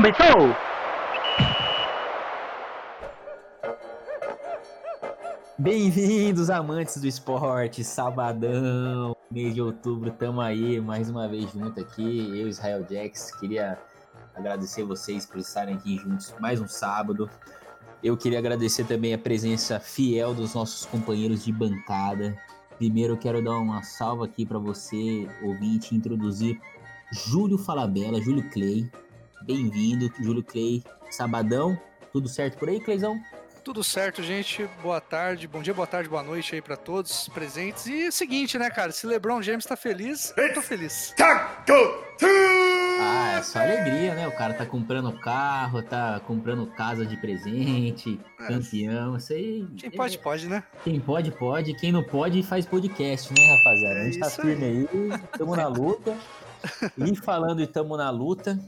Começou! Bem-vindos, amantes do esporte, sabadão, mês de outubro, tamo aí mais uma vez junto aqui, eu, Israel Jax, queria agradecer vocês por estarem aqui juntos mais um sábado. Eu queria agradecer também a presença fiel dos nossos companheiros de bancada. Primeiro, eu quero dar uma salva aqui para você, ouvinte, introduzir Júlio Falabella, Júlio Clay. Bem-vindo, Júlio Clay. Sabadão, tudo certo por aí, Cleizão? Tudo certo, gente. Boa tarde, bom dia, boa tarde, boa noite aí para todos presentes. E é o seguinte, né, cara? Se LeBron James tá feliz, eu tô feliz. Ah, é só alegria, né? O cara tá comprando carro, tá comprando casa de presente, é. campeão, isso aí. Quem pode, é... pode, né? Quem pode, pode. Quem não pode, faz podcast, né, rapaziada? É a gente tá firme aí, aí tamo na luta. E falando e tamo na luta,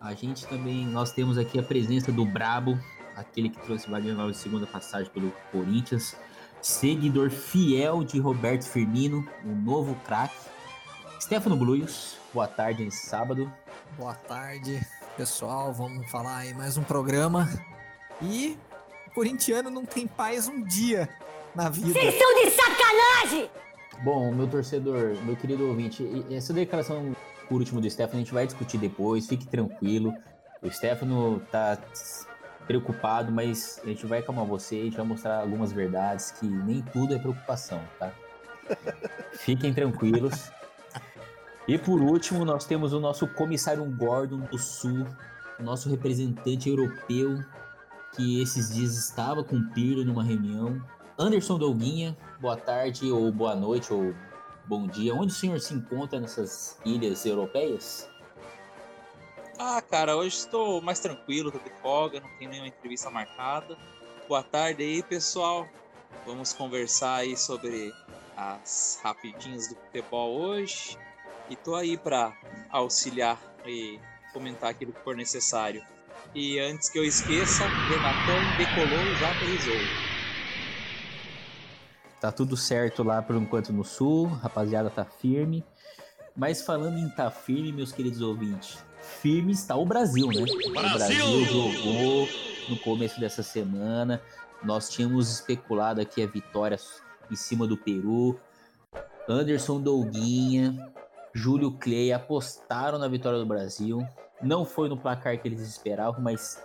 a gente também, nós temos aqui a presença do Brabo, aquele que trouxe Wagner Love segunda passagem pelo Corinthians, seguidor fiel de Roberto Firmino, o novo craque. Stefano Bluios, boa tarde nesse sábado. Boa tarde, pessoal. Vamos falar aí mais um programa. E o corintiano não tem paz um dia na vida. Vocês são de sacanagem! Bom, meu torcedor, meu querido ouvinte, essa declaração por último do Stefano a gente vai discutir depois, fique tranquilo. O Stefano tá preocupado, mas a gente vai acalmar você, a gente vai mostrar algumas verdades que nem tudo é preocupação, tá? Fiquem tranquilos. E por último, nós temos o nosso comissário Gordon do Sul, o nosso representante europeu, que esses dias estava com o Pirlo numa reunião. Anderson Dolguinha, boa tarde, ou boa noite, ou bom dia. Onde o senhor se encontra nessas ilhas europeias? Ah, cara, hoje estou mais tranquilo, tô de folga, não tenho nenhuma entrevista marcada. Boa tarde aí, pessoal. Vamos conversar aí sobre as rapidinhas do futebol hoje. E tô aí para auxiliar e comentar aquilo que for necessário. E antes que eu esqueça, Renatão decolou e já aterrizou. Tá tudo certo lá por enquanto no sul, rapaziada tá firme. Mas falando em tá firme, meus queridos ouvintes, firme está o Brasil, né? Brasil! O Brasil jogou no começo dessa semana. Nós tínhamos especulado aqui a vitória em cima do Peru. Anderson Douguinha, Júlio Clay apostaram na vitória do Brasil. Não foi no placar que eles esperavam, mas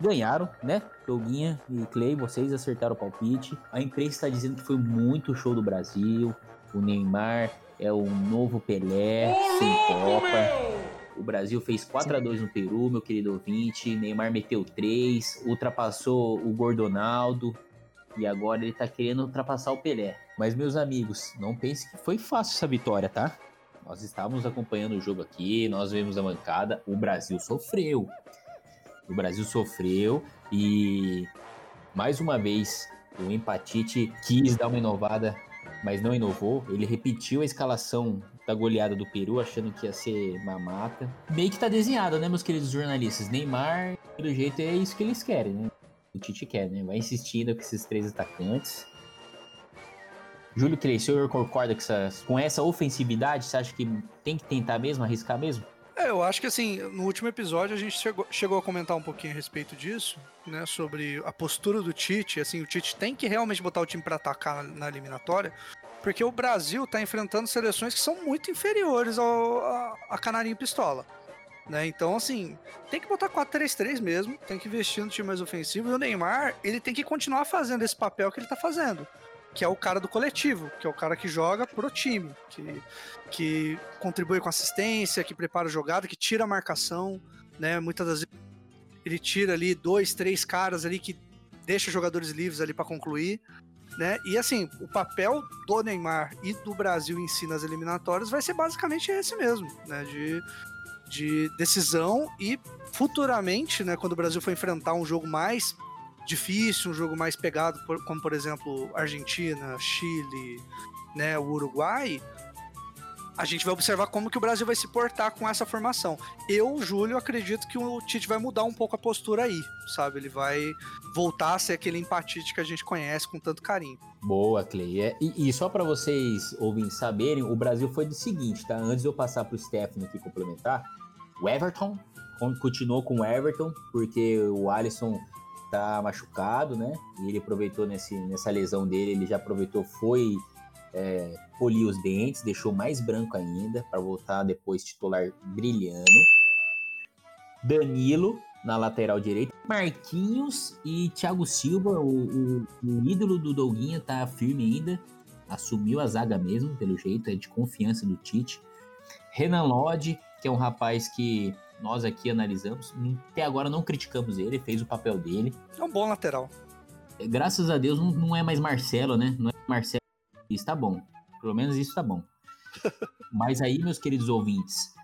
ganharam, né? Douguinha e Clay, vocês acertaram o palpite. A imprensa está dizendo que foi muito show do Brasil. O Neymar é o novo Pelé, sem Copa. O Brasil fez 4 a 2 no Peru, meu querido ouvinte. Neymar meteu 3, ultrapassou o Gordonaldo e agora ele tá querendo ultrapassar o Pelé. Mas meus amigos, não pense que foi fácil essa vitória, tá? Nós estávamos acompanhando o jogo aqui, nós vemos a mancada, o Brasil sofreu. O Brasil sofreu e mais uma vez o Empatite quis dar uma inovada, mas não inovou. Ele repetiu a escalação da goleada do Peru, achando que ia ser mamata. Meio que tá desenhado, né, meus queridos jornalistas? Neymar, pelo jeito, é isso que eles querem, né? O Tite quer, né? Vai insistindo com esses três atacantes. Júlio senhor concorda com com essa ofensividade? Você acha que tem que tentar mesmo, arriscar mesmo? É, eu acho que assim, no último episódio a gente chegou, chegou a comentar um pouquinho a respeito disso, né? Sobre a postura do Tite. Assim, o Tite tem que realmente botar o time para atacar na, na eliminatória, porque o Brasil está enfrentando seleções que são muito inferiores ao, a, a Canarinho Pistola. Né? Então, assim, tem que botar 4-3-3 mesmo, tem que investir no time mais ofensivo. E o Neymar, ele tem que continuar fazendo esse papel que ele está fazendo, que é o cara do coletivo, que é o cara que joga pro time, que, que contribui com assistência, que prepara a jogada, que tira a marcação, né? Muitas das vezes ele tira ali dois, três caras ali que deixa jogadores livres ali para concluir né? E assim, o papel do Neymar e do Brasil em si nas eliminatórias vai ser basicamente esse mesmo, né? De, de decisão e futuramente, né, quando o Brasil for enfrentar um jogo mais difícil, um jogo mais pegado, como por exemplo Argentina, Chile, né, o Uruguai, a gente vai observar como que o Brasil vai se portar com essa formação. Eu, Júlio, acredito que o Tite vai mudar um pouco a postura aí, sabe? Ele vai voltar a ser aquele empatite que a gente conhece com tanto carinho. Boa, Clay. É, e, e, só para vocês ouvirem saberem, o Brasil foi do seguinte, tá? Antes de eu passar pro Stefano aqui complementar, o Everton, continuou com o Everton, porque o Alisson tá machucado, né? E ele aproveitou nesse, nessa lesão dele, ele já aproveitou, foi é, polir os dentes, deixou mais branco ainda, para voltar depois titular brilhando. Danilo na lateral direita. Marquinhos e Thiago Silva, o, o, o ídolo do Douguinha, tá firme ainda. Assumiu a zaga mesmo, pelo jeito, é de confiança do Tite. Renan Lodge, que é um rapaz que nós aqui analisamos. Até agora não criticamos ele, fez o papel dele. É um bom lateral. Graças a Deus não, não é mais Marcelo, né? Não é Marcelo. Isso tá bom. Pelo menos isso tá bom. Mas aí, meus queridos ouvintes,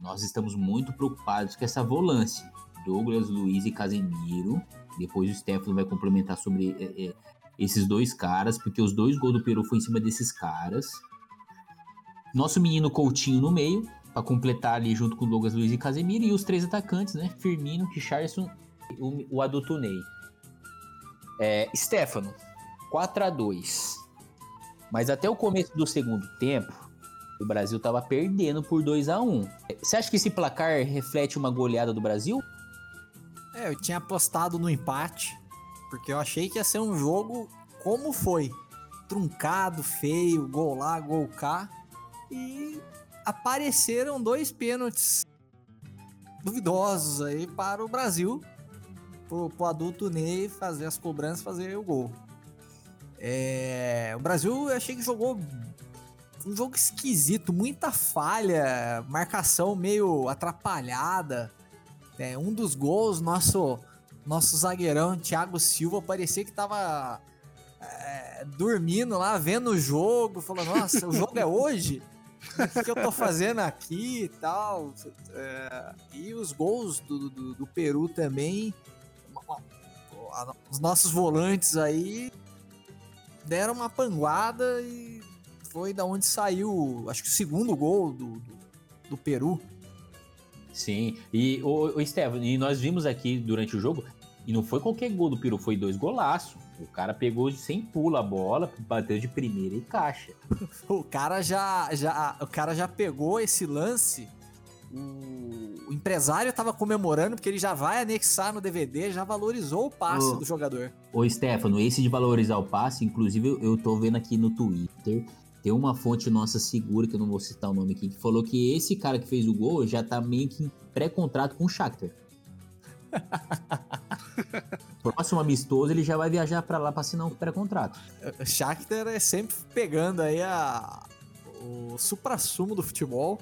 nós estamos muito preocupados com essa volância. Douglas, Luiz e Casemiro. Depois o Stefano vai complementar sobre é, é, esses dois caras, porque os dois gols do Peru foi em cima desses caras. Nosso menino Coutinho no meio, para completar ali junto com o Douglas Luiz e Casemiro, e os três atacantes, né? Firmino, Richarlison o, o Ney. É, Stefano, 4 a 2 Mas até o começo do segundo tempo, o Brasil tava perdendo por 2 a 1 Você acha que esse placar reflete uma goleada do Brasil? É, eu tinha apostado no empate, porque eu achei que ia ser um jogo como foi. Truncado, feio, gol lá, gol cá. E apareceram dois pênaltis duvidosos aí para o Brasil, pro, pro adulto Ney fazer as cobranças, fazer o gol. É, o Brasil eu achei que jogou um jogo esquisito, muita falha, marcação meio atrapalhada. É, um dos gols, nosso nosso zagueirão Thiago Silva parecia que tava é, dormindo lá, vendo o jogo, falando: Nossa, o jogo é hoje? o que eu tô fazendo aqui e tal. É, e os gols do, do, do, Peru também. Os nossos volantes aí deram uma panguada e foi da onde saiu, acho que o segundo gol do, do, do Peru. Sim, e o, o Estevam, e nós vimos aqui durante o jogo, e não foi qualquer gol do Peru, foi dois golaços. O cara pegou sem pula a bola, bateu de primeira e caixa. o cara já, já, o cara já pegou esse lance. O, o empresário tava comemorando porque ele já vai anexar no DVD, já valorizou o passe ô, do jogador. Ô, Stefano, esse de valorizar o passe, inclusive eu, eu tô vendo aqui no Twitter, tem uma fonte nossa segura, que eu não vou citar o nome aqui, que falou que esse cara que fez o gol já tá meio que em pré-contrato com o Shakhtar. Próximo amistoso, ele já vai viajar para lá para assinar um pré-contrato. O Shakhtar é sempre pegando aí a, o supra-sumo do futebol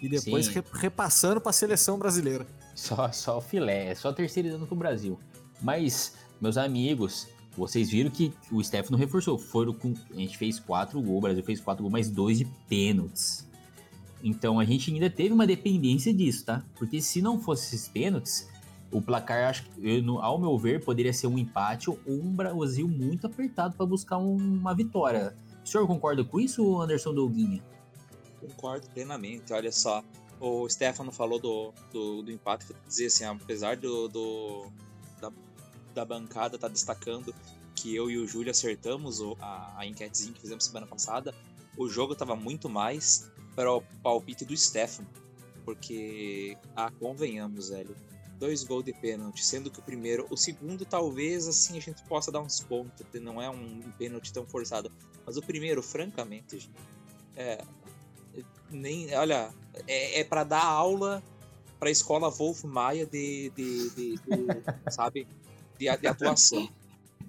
e depois re, repassando para a seleção brasileira. Só, só o filé, é só terceirizando pro Brasil. Mas, meus amigos, vocês viram que o Stefano reforçou. Foram com, a gente fez quatro gols, o Brasil fez quatro gols, mais dois de pênaltis. Então a gente ainda teve uma dependência disso, tá? Porque se não fosse esses pênaltis, o placar, acho ao meu ver, poderia ser um empate ou um Brasil muito apertado para buscar um, uma vitória. O senhor concorda com isso, Anderson Douguinha? Concordo plenamente. Olha só, o Stefano falou do, do, do empate, dizer assim, apesar do, do da, da, bancada estar tá destacando que eu e o Júlio acertamos a, a enquetezinha que fizemos semana passada, o jogo estava muito mais para o palpite do Stefano. Porque, ah, convenhamos, velho dois gols de pênalti, sendo que o primeiro, o segundo talvez assim a gente possa dar um desconto, não é um pênalti tão forçado, mas o primeiro, francamente, gente, é nem, olha, é, é para dar aula para a escola Wolf Maia de, de, de, de sabe, de, de atuação.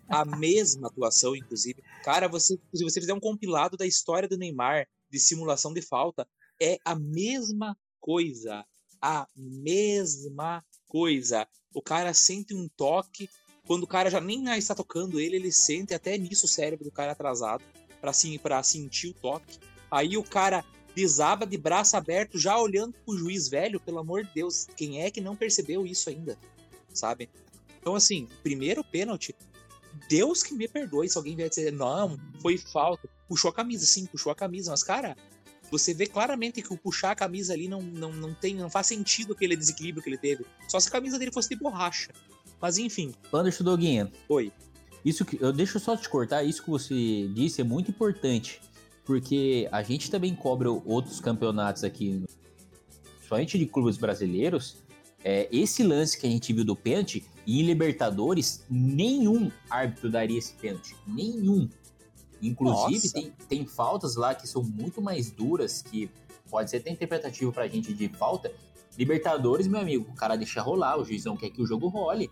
A mesma atuação, inclusive. Cara, você, se você fizer um compilado da história do Neymar de simulação de falta, é a mesma coisa. A mesma coisa. O cara sente um toque, quando o cara já nem está tocando ele, ele sente até nisso o cérebro do cara atrasado para sim, pra sentir o toque. Aí o cara desaba de braço aberto, já olhando pro juiz velho, pelo amor de Deus, quem é que não percebeu isso ainda? Sabe? Então, assim, primeiro pênalti, Deus que me perdoe se alguém vier dizer, não, foi falta. Puxou a camisa, sim, puxou a camisa, mas, cara, você vê claramente que o puxar a camisa ali não, não, não tem, não faz sentido aquele desequilíbrio que ele teve. Só se a camisa dele fosse de borracha. Mas enfim. Anderson Doguinha. Oi. Isso que eu deixo só te cortar, isso que você disse é muito importante, porque a gente também cobra outros campeonatos aqui principalmente de clubes brasileiros, é, esse lance que a gente viu do pênalti, em Libertadores, nenhum árbitro daria esse pênalti. Nenhum. Inclusive, tem, tem faltas lá que são muito mais duras, que pode ser até interpretativo pra gente de falta. Libertadores, meu amigo, o cara deixa rolar, o juizão quer que o jogo role.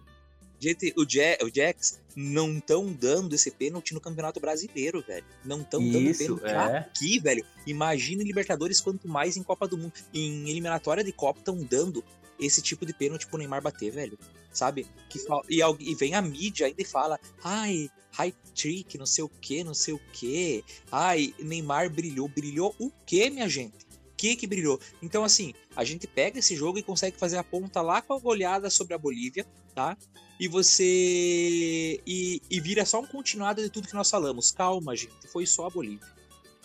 Gente, o, Ja- o Jax não estão dando esse pênalti no Campeonato Brasileiro, velho. Não estão dando pênalti é. aqui, velho. Imagina em Libertadores quanto mais em Copa do Mundo. Em eliminatória de Copa estão dando esse tipo de pênalti pro Neymar bater, velho. Sabe? Que fal- e, e vem a mídia ainda e fala: ai, high trick, não sei o que, não sei o que. Ai, Neymar brilhou. Brilhou o quê, minha gente? O que que brilhou? Então, assim, a gente pega esse jogo e consegue fazer a ponta lá com a goleada sobre a Bolívia, tá? e você. E, e vira só um continuado de tudo que nós falamos. Calma, gente, foi só a Bolívia.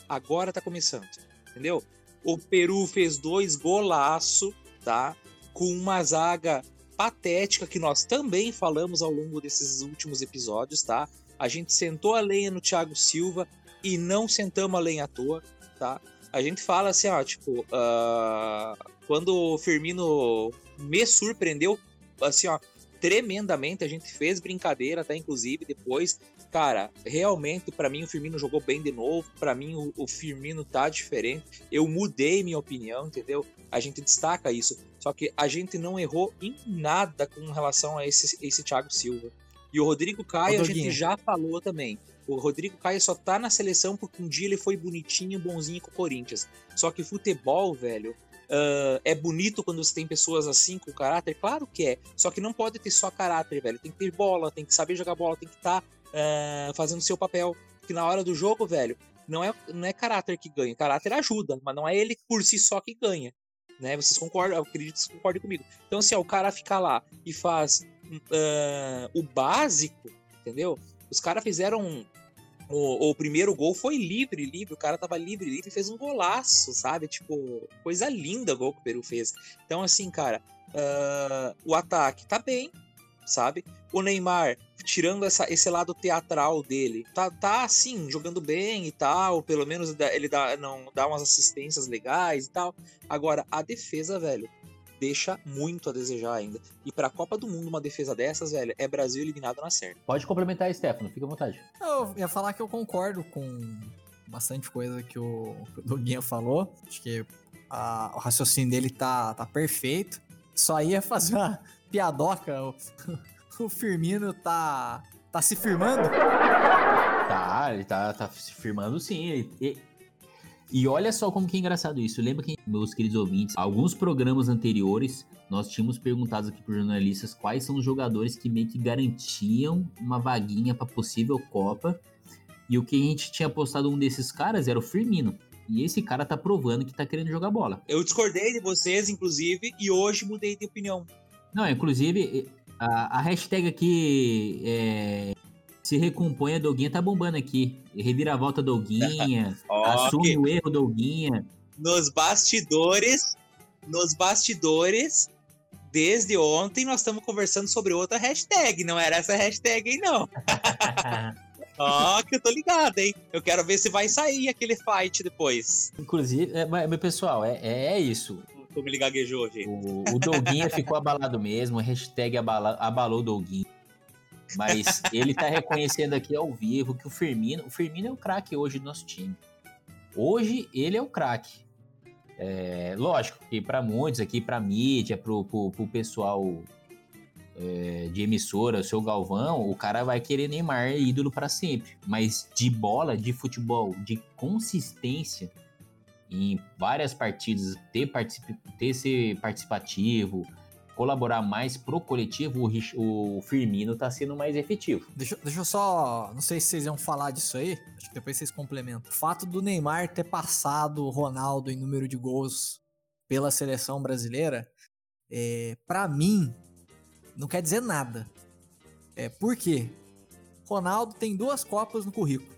Agora tá começando, entendeu? O Peru fez dois golaço, tá? Com uma zaga patética que nós também falamos ao longo desses últimos episódios, tá? A gente sentou a lenha no Thiago Silva e não sentamos a lenha à toa, tá? A gente fala assim, ó, tipo, ah, quando o Firmino me surpreendeu, assim, ó, tremendamente. A gente fez brincadeira, até inclusive depois. Cara, realmente, pra mim, o Firmino jogou bem de novo. Pra mim, o, o Firmino tá diferente. Eu mudei minha opinião, entendeu? A gente destaca isso. Só que a gente não errou em nada com relação a esse, esse Thiago Silva. E o Rodrigo Caio, a gente já falou também. O Rodrigo Caio só tá na seleção porque um dia ele foi bonitinho, bonzinho com o Corinthians. Só que futebol, velho, ah, é bonito quando você tem pessoas assim com caráter? Claro que é. Só que não pode ter só caráter, velho. Tem que ter bola, tem que saber jogar bola, tem que estar fazendo seu papel. Porque na hora do jogo, velho, não é, não é caráter que ganha. Caráter ajuda, mas não é ele por si só que ganha. Né? Vocês concordam? Eu acredito que vocês concordem comigo. Então, assim, ó, o cara fica lá e faz ah, o básico, entendeu? Os caras fizeram. O, o primeiro gol foi livre, livre. O cara tava livre, livre e fez um golaço, sabe? Tipo, coisa linda o gol que o Peru fez. Então, assim, cara, ah, o ataque tá bem, sabe? O Neymar, tirando essa, esse lado teatral dele, tá, tá assim, jogando bem e tal. Pelo menos ele dá, não, dá umas assistências legais e tal. Agora, a defesa, velho, deixa muito a desejar ainda. E pra Copa do Mundo, uma defesa dessas, velho, é Brasil eliminado na certa. Pode complementar, Stefano, fica à vontade. Eu ia falar que eu concordo com bastante coisa que o, que o Doguinha falou. Acho que a- o raciocínio dele tá, tá perfeito. Só ia fazer uma piadoca. O, o Firmino tá, tá se firmando. Tá, ele tá, tá se firmando sim. ele- e, e olha só como que é engraçado isso. Lembra que, meus queridos ouvintes, alguns programas anteriores, nós tínhamos perguntado aqui por jornalistas quais são os jogadores que meio que garantiam uma vaguinha pra possível Copa. E o que a gente tinha postado um desses caras era o Firmino. E esse cara tá provando que tá querendo jogar bola. Eu discordei de vocês, inclusive, e hoje mudei de opinião. Não, inclusive, a, a hashtag aqui é, se recompõe a Doguinha tá bombando aqui. Reviravolta Doguinha, assume o erro Doguinha. nos bastidores, nos bastidores, desde ontem nós estamos conversando sobre outra hashtag. Não era essa hashtag aí, não. Ó, que eu tô ligado, hein? Eu quero ver se vai sair aquele fight depois. Inclusive, é, mas, pessoal, é, é isso. Como ele gaguejou, gente. O, o Doguinha ficou abalado mesmo, hashtag abala, abalou o Doguinha. Mas ele tá reconhecendo aqui ao vivo que o Firmino, o Firmino é o craque hoje do nosso time. Hoje ele é o craque. É, lógico que para muitos aqui, para mídia, pro, pro, pro pessoal é, de emissora, o seu Galvão, o cara vai querer Neymar ídolo para sempre. Mas de bola, de futebol, de consistência em várias partidas, ter, particip, ter ser participativo, colaborar mais pro coletivo, o, Firmino tá sendo mais efetivo. Deixa, deixa eu só. Não sei se vocês iam falar disso aí. Acho que depois vocês complementam. O fato do Neymar ter passado o Ronaldo em número de gols pela seleção brasileira, é, para mim, não quer dizer nada. É, por quê? Ronaldo tem duas Copas no currículo.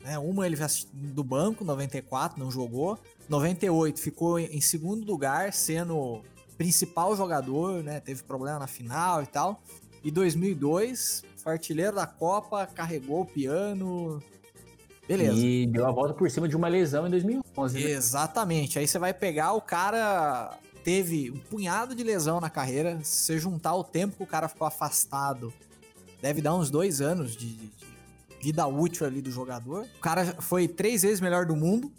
Né, uma ele do banco, 94, não jogou. 98 ficou em segundo lugar, sendo principal jogador, né? Teve problema na final e tal. E 2002, foi artilheiro da Copa, carregou o piano. Beleza. E deu a volta por cima de uma lesão em 2011. Né? Exatamente. Aí você vai pegar o cara teve um punhado de lesão na carreira. Se você juntar o tempo que o cara ficou afastado, deve dar uns dois anos de, de vida útil ali do jogador. O cara foi três vezes melhor do mundo.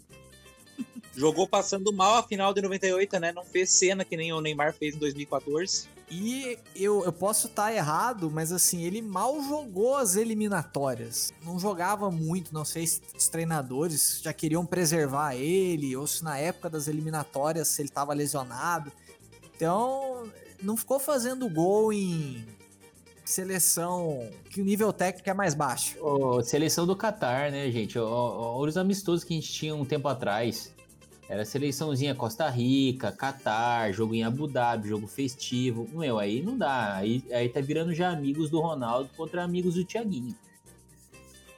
Jogou passando mal a final de 98, né? Não fez cena que nem o Neymar fez em 2014. E eu, eu posso estar tá errado, mas assim, ele mal jogou as eliminatórias. Não jogava muito, não sei se os treinadores já queriam preservar ele, ou se na época das eliminatórias ele estava lesionado. Então, não ficou fazendo gol em seleção que o nível técnico é mais baixo. Oh, seleção do Catar, né, gente? Olha os amistosos que a gente tinha um tempo atrás. Era seleçãozinha Costa Rica, Catar, jogo em Abu Dhabi, jogo festivo. Meu, aí não dá. Aí, aí tá virando já amigos do Ronaldo contra amigos do Thiaguinho.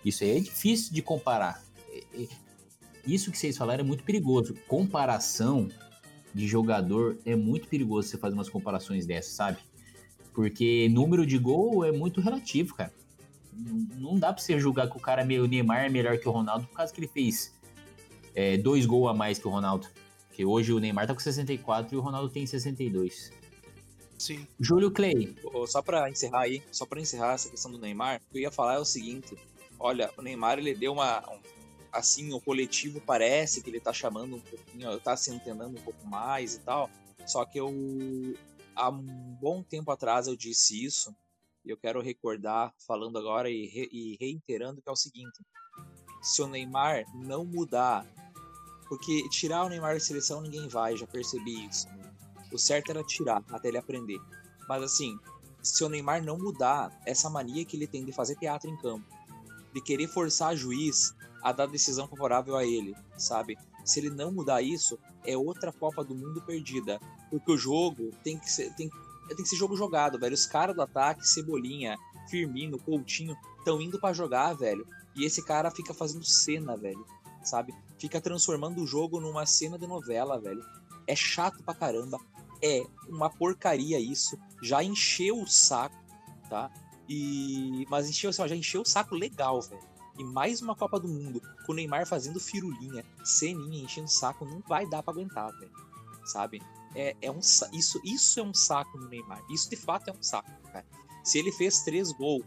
Isso aí é difícil de comparar. Isso que vocês falaram é muito perigoso. Comparação de jogador é muito perigoso você fazer umas comparações dessas, sabe? Porque número de gol é muito relativo, cara. Não dá pra você julgar que o cara, o Neymar, é melhor que o Ronaldo por causa que ele fez é, dois gols a mais que o Ronaldo. Porque hoje o Neymar tá com 64 e o Ronaldo tem 62. Sim. Júlio Clay. Só para encerrar aí, só para encerrar essa questão do Neymar, o que eu ia falar é o seguinte: olha, o Neymar ele deu uma. Um, assim, o coletivo parece que ele tá chamando um pouquinho, tá se entendendo um pouco mais e tal. Só que eu. Há um bom tempo atrás eu disse isso, e eu quero recordar, falando agora e, re, e reiterando, que é o seguinte: se o Neymar não mudar porque tirar o Neymar da seleção ninguém vai, já percebi isso. Né? O certo era tirar, até ele aprender. Mas assim, se o Neymar não mudar essa mania que ele tem de fazer teatro em campo, de querer forçar juiz a dar decisão favorável a ele, sabe? Se ele não mudar isso, é outra Copa do Mundo perdida. Porque o jogo tem que ser, tem, tem que ser jogo jogado, velho. Os caras do ataque, Cebolinha, Firmino, Coutinho, estão indo para jogar, velho. E esse cara fica fazendo cena, velho. Sabe? fica transformando o jogo numa cena de novela, velho. É chato pra caramba. É uma porcaria isso. Já encheu o saco, tá? E. Mas encheu, assim, já encheu o saco legal, velho. E mais uma Copa do Mundo, com o Neymar fazendo firulinha, ceninha, enchendo o saco, não vai dar pra aguentar, velho. Sabe? É, é um, isso, isso é um saco no Neymar. Isso de fato é um saco, cara. Se ele fez três gols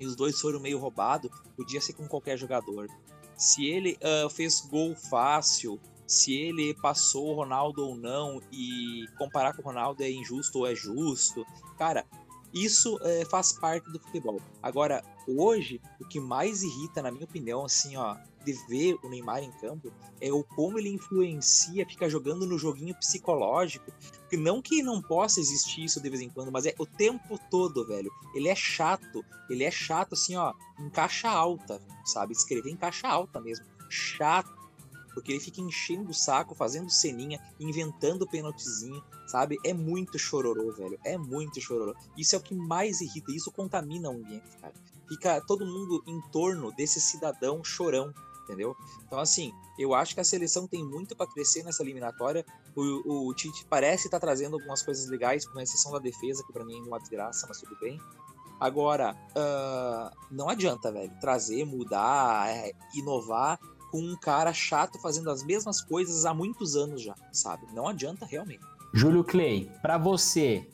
e os dois foram meio roubados, podia ser com qualquer jogador se ele uh, fez gol fácil, se ele passou o Ronaldo ou não, e comparar com o Ronaldo é injusto ou é justo. Cara, isso é, faz parte do futebol. Agora, hoje, o que mais irrita, na minha opinião, assim, ó, de ver o Neymar em campo é o como ele influencia, fica jogando no joguinho psicológico. Não que não possa existir isso de vez em quando, mas é o tempo todo, velho. Ele é chato. Ele é chato, assim, ó, em caixa alta, sabe? Escrever em caixa alta mesmo. Chato. Porque ele fica enchendo o saco, fazendo ceninha, inventando pênaltizinho, sabe? É muito chororô, velho. É muito chororô. Isso é o que mais irrita. Isso contamina o ambiente, cara. Fica todo mundo em torno desse cidadão chorão, entendeu? Então, assim, eu acho que a seleção tem muito para crescer nessa eliminatória. O, o Tite parece estar tá trazendo algumas coisas legais, com exceção da defesa, que para mim é uma desgraça, mas tudo bem. Agora, uh, não adianta, velho, trazer, mudar, é, inovar com um cara chato fazendo as mesmas coisas há muitos anos já, sabe? Não adianta realmente. Júlio Clay, para você,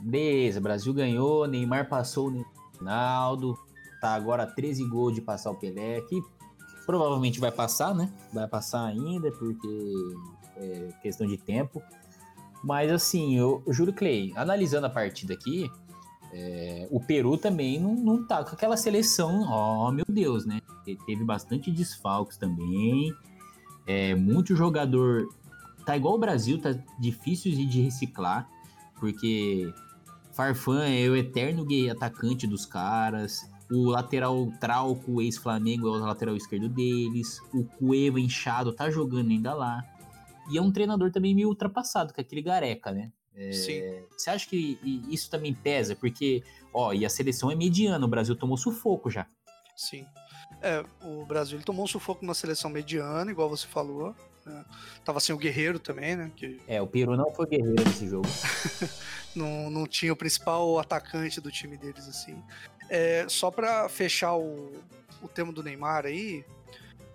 beleza, Brasil ganhou, Neymar passou o Ronaldo, tá agora 13 gols de passar o Pelé, que Provavelmente vai passar, né? Vai passar ainda, porque é questão de tempo. Mas assim, eu, juro, Clay, analisando a partida aqui, é, o Peru também não, não tá com aquela seleção, ó, oh, meu Deus, né? Teve bastante desfalques também. É, muito jogador. Tá igual o Brasil, tá difícil de reciclar, porque Farfan é o eterno atacante dos caras. O lateral Trauco, ex-Flamengo, é o lateral esquerdo deles. O Cueva inchado tá jogando ainda lá. E é um treinador também meio ultrapassado, que é aquele Gareca, né? É, Sim. Você acha que isso também pesa? Porque, ó, e a seleção é mediana, o Brasil tomou sufoco já. Sim. É, o Brasil ele tomou um sufoco na seleção mediana, igual você falou. Né? Tava sem o Guerreiro também, né? Que... É, o Peru não foi guerreiro nesse jogo. não, não tinha o principal atacante do time deles, assim. É, só para fechar o, o tema do Neymar aí,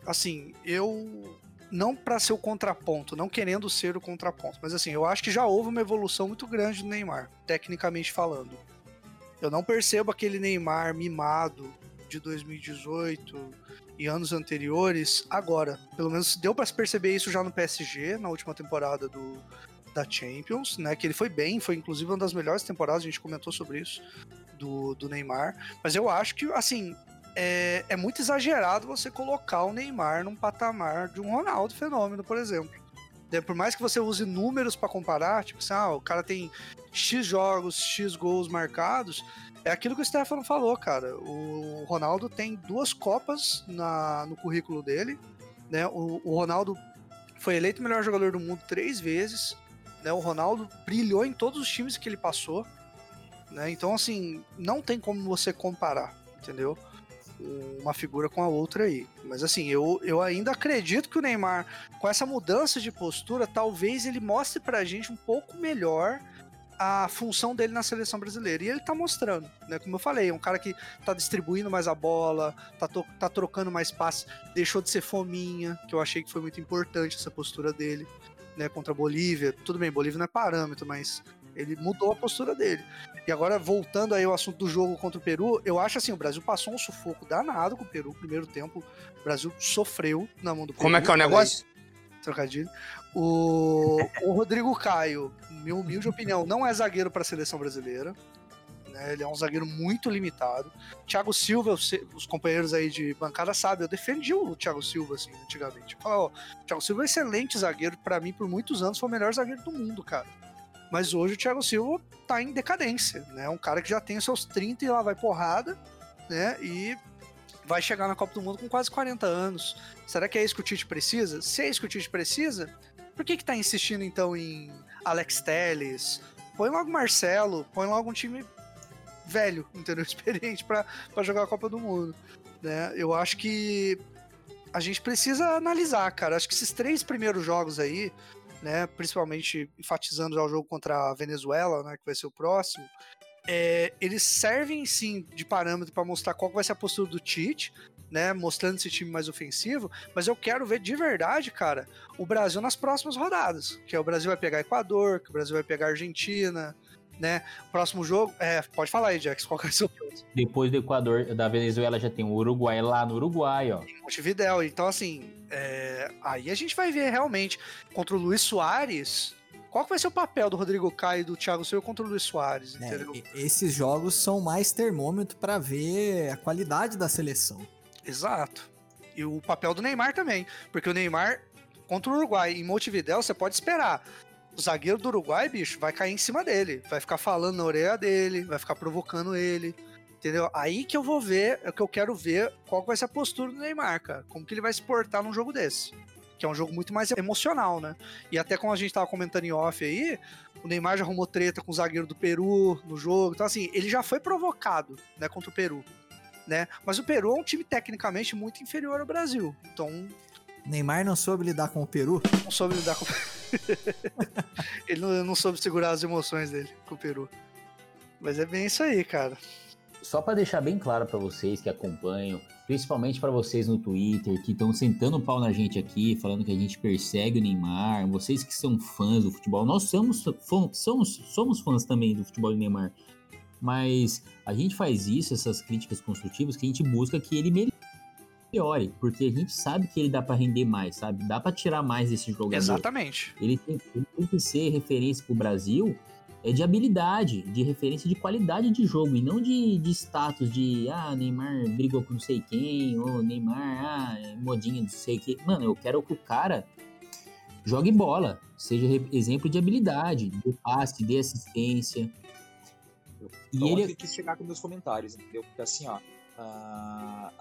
assim, eu não para ser o contraponto, não querendo ser o contraponto, mas assim, eu acho que já houve uma evolução muito grande do Neymar, tecnicamente falando. Eu não percebo aquele Neymar mimado de 2018 e anos anteriores agora. Pelo menos deu para perceber isso já no PSG, na última temporada do, da Champions, né? Que ele foi bem, foi inclusive uma das melhores temporadas, a gente comentou sobre isso, do, do Neymar. Mas eu acho que, assim, é, é muito exagerado você colocar o Neymar num patamar de um Ronaldo fenômeno, por exemplo. Por mais que você use números para comparar, tipo assim, ah, o cara tem X jogos, X gols marcados, é aquilo que o Stefano falou, cara. O Ronaldo tem duas Copas na, no currículo dele, né? O, o Ronaldo foi eleito melhor jogador do mundo três vezes, né? O Ronaldo brilhou em todos os times que ele passou, né? Então, assim, não tem como você comparar, entendeu? Uma figura com a outra aí. Mas assim, eu, eu ainda acredito que o Neymar, com essa mudança de postura, talvez ele mostre pra gente um pouco melhor a função dele na seleção brasileira. E ele tá mostrando, né? Como eu falei, é um cara que tá distribuindo mais a bola, tá, tá trocando mais passes, deixou de ser fominha, que eu achei que foi muito importante essa postura dele, né? Contra a Bolívia. Tudo bem, Bolívia não é parâmetro, mas ele mudou a postura dele. E agora, voltando aí ao assunto do jogo contra o Peru, eu acho assim, o Brasil passou um sufoco danado com o Peru. Primeiro tempo, o Brasil sofreu na mão do Peru. Como é que é o negócio? Trocadilho. O, o Rodrigo Caio, minha humilde opinião, não é zagueiro para a seleção brasileira. Né? Ele é um zagueiro muito limitado. Thiago Silva, os companheiros aí de bancada sabem, eu defendi o Thiago Silva assim, antigamente. Eu falava, ó, Thiago Silva é um excelente zagueiro, para mim, por muitos anos, foi o melhor zagueiro do mundo, cara. Mas hoje o Thiago Silva tá em decadência, né? Um cara que já tem seus 30 e lá vai porrada, né? E vai chegar na Copa do Mundo com quase 40 anos. Será que é isso que o Tite precisa? Se é isso que o Tite precisa, por que que tá insistindo então em Alex Telles? Põe logo Marcelo, põe logo um time velho, entendeu? Experiente para jogar a Copa do Mundo, né? Eu acho que a gente precisa analisar, cara. Acho que esses três primeiros jogos aí, né, principalmente enfatizando já o jogo contra a Venezuela, né, que vai ser o próximo, é, eles servem sim de parâmetro para mostrar qual vai ser a postura do Tite, né, mostrando esse time mais ofensivo, mas eu quero ver de verdade, cara, o Brasil nas próximas rodadas, que é o Brasil vai pegar Equador, que o Brasil vai pegar Argentina, né? Próximo jogo, é, pode falar aí, Jax, qual que é o seu próximo? Depois do Equador, da Venezuela já tem o Uruguai lá no Uruguai, ó. Em Montevidéu, então assim, é, aí a gente vai ver realmente contra o Luiz Soares, qual que vai ser o papel do Rodrigo Caio e do Thiago Silva contra o Luiz Soares, é? Esses jogos são mais termômetro para ver a qualidade da seleção. Exato. E o papel do Neymar também, porque o Neymar contra o Uruguai em Montevidéu, você pode esperar o zagueiro do Uruguai, bicho, vai cair em cima dele. Vai ficar falando na orelha dele, vai ficar provocando ele. Entendeu? Aí que eu vou ver, é que eu quero ver qual vai ser a postura do Neymar, cara. Como que ele vai se portar num jogo desse. Que é um jogo muito mais emocional, né? E até como a gente tava comentando em off aí, o Neymar já arrumou treta com o zagueiro do Peru no jogo. Então, assim, ele já foi provocado, né, contra o Peru. Né? Mas o Peru é um time tecnicamente muito inferior ao Brasil. Então. Neymar não soube lidar com o Peru? Não soube lidar com ele não, não soube segurar as emoções dele com o Peru. Mas é bem isso aí, cara. Só para deixar bem claro para vocês que acompanham, principalmente para vocês no Twitter, que estão sentando o pau na gente aqui, falando que a gente persegue o Neymar, vocês que são fãs do futebol, nós somos, somos, somos fãs também do futebol do Neymar. Mas a gente faz isso, essas críticas construtivas, que a gente busca que ele melhore, porque a gente sabe que ele dá para render mais, sabe? Dá para tirar mais desse jogador. Exatamente. Ele tem, ele tem que ser referência pro Brasil é de habilidade, de referência de qualidade de jogo e não de, de status de ah, Neymar brigou com não sei quem, ou Neymar, ah, é modinha de não sei quem. Mano, eu quero que o cara jogue bola, seja exemplo de habilidade, de passe, de assistência. E então, ele quis chegar com meus comentários, entendeu? Porque assim, ó, uh,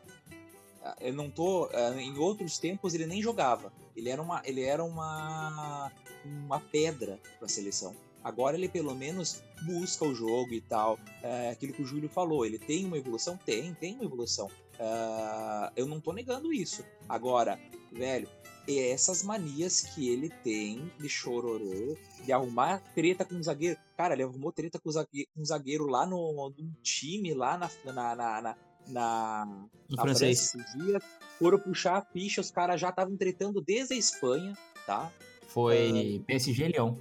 eu não tô. Uh, em outros tempos ele nem jogava. Ele era uma, ele era uma, uma pedra para a seleção. Agora ele pelo menos busca o jogo e tal. É aquilo que o Júlio falou. Ele tem uma evolução? Tem, tem uma evolução. Uh, eu não tô negando isso. Agora, velho, essas manias que ele tem de chororô, de arrumar treta com o zagueiro. Cara, ele arrumou treta com o zagueiro, o zagueiro lá no, no time, lá na, na, na, No na francês. França esses dias. Foram puxar a ficha, os caras já estavam tretando desde a Espanha, tá? Foi PSG e Leão.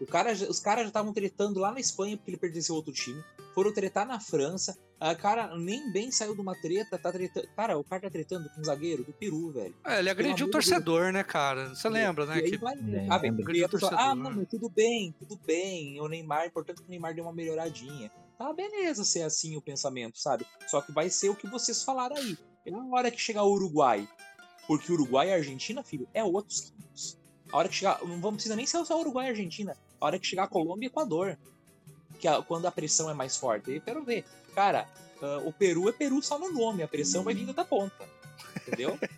O cara, os caras já estavam tretando lá na Espanha porque ele pertenceu a outro time. Foram tretar na França. A cara nem bem saiu de uma treta, tá tretando. Cara, o cara tá tretando com um zagueiro do Peru, velho. É, ele agrediu o torcedor, né, cara? Você lembra, né? E Que... vai, Lembro. sabe? Lembro. E a pessoa, Torcedor, ah, né? mas tudo bem, tudo bem. O Neymar, importante que o Neymar deu uma melhoradinha. Tá, beleza ser assim o pensamento, sabe? Só que vai ser o que vocês falaram aí. É a hora que chegar o Uruguai. Porque Uruguai e Argentina, filho, é outros 500. A hora que chegar. Não vamos precisa nem ser só Uruguai e Argentina. A hora que chegar Colômbia e Equador. Que a- quando a pressão é mais forte. Eu quero ver. Cara, ah, o Peru é Peru só no nome. A pressão vai vindo da ponta. Entendeu?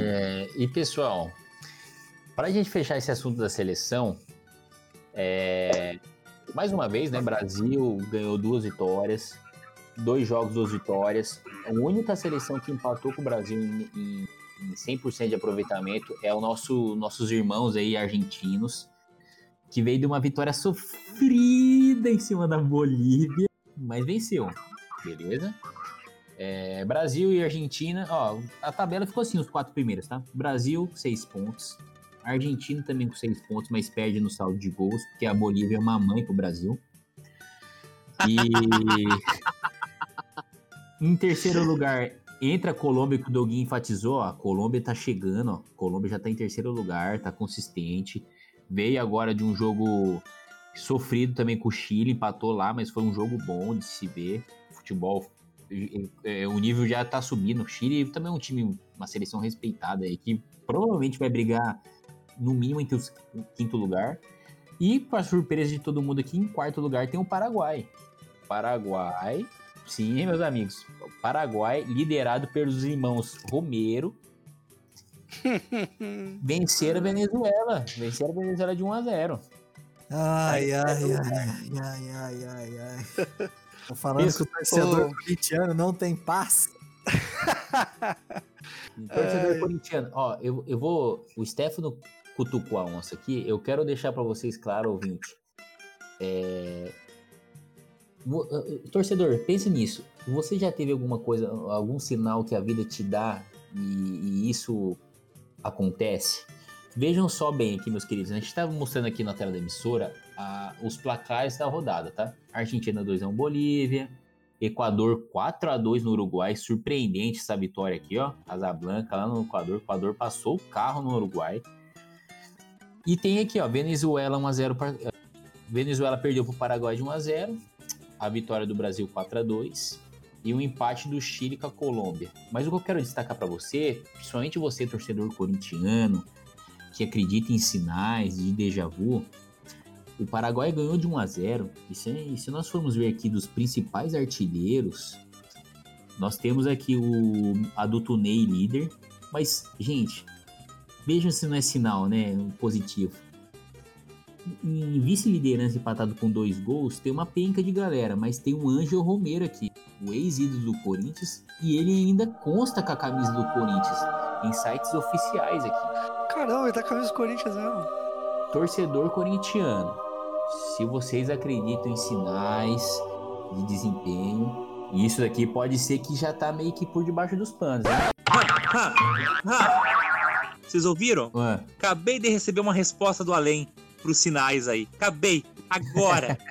É, e pessoal, para a gente fechar esse assunto da seleção, é, mais uma vez, né? Brasil ganhou duas vitórias, dois jogos, duas vitórias. A única seleção que empatou com o Brasil em, em, em 100% de aproveitamento é o nosso nossos irmãos aí argentinos, que veio de uma vitória sofrida em cima da Bolívia, mas venceu, beleza? É, Brasil e Argentina, ó, a tabela ficou assim, os quatro primeiros, tá? Brasil, seis pontos. Argentina também com seis pontos, mas perde no saldo de gols, porque a Bolívia é uma mãe pro Brasil. E em terceiro lugar, entra a Colômbia, que o Doguinho enfatizou, ó, a Colômbia tá chegando, ó. A Colômbia já tá em terceiro lugar, tá consistente. Veio agora de um jogo sofrido também com o Chile, empatou lá, mas foi um jogo bom de se ver. Futebol é, o nível já tá subindo. O Chile também é um time, uma seleção respeitada aí, que provavelmente vai brigar no mínimo entre os quinto lugar. E, para surpresa de todo mundo aqui, em quarto lugar tem o Paraguai. Paraguai, sim, meus amigos. O Paraguai, liderado pelos irmãos Romero, venceram a Venezuela. Venceram a Venezuela de 1 a 0 Ai, ai, é ai, ai, ai, ai, ai. Tô falando Isso. que o torcedor corintiano não tem paz. Torcedor Ai. corintiano, ó, eu, eu vou. O Stefano cutucou a onça aqui. Eu quero deixar pra vocês claro, ouvinte. É, eh, eh, Torcedor, pense nisso. Você já teve alguma coisa, algum sinal que a vida te dá e, e isso acontece? Vejam só bem aqui, meus queridos. A gente estava mostrando aqui na tela da emissora a- os placares da rodada, tá? Argentina 2x1 Bolívia, Equador 4 a 2 no Uruguai, surpreendente essa vitória aqui, ó. Casablanca lá no Equador, Equador passou o carro no Uruguai. E tem aqui, ó, Venezuela 1 a 0 para Venezuela perdeu pro Paraguai de 1 a 0, a vitória do Brasil 4 a 2 e o empate do Chile com a Colômbia. Mas o que eu quero destacar para você, principalmente você torcedor corintiano, que acredita em sinais de déjà vu, o Paraguai ganhou de 1 a 0 e se, e se nós formos ver aqui dos principais artilheiros, nós temos aqui o adulto Ney líder, mas, gente, vejam se não é sinal, né, positivo. Em vice-liderança empatado com dois gols, tem uma penca de galera, mas tem um Ângelo Romero aqui, o ex-ídolo do Corinthians, e ele ainda consta com a camisa do Corinthians em sites oficiais aqui Caramba, ele tá com a camisa do Corinthians mesmo. torcedor corintiano, se vocês acreditam em sinais de desempenho, isso daqui pode ser que já tá meio que por debaixo dos panos, né? Vocês ouviram? Ah, Acabei de receber uma resposta do além pros sinais aí. Acabei. Agora.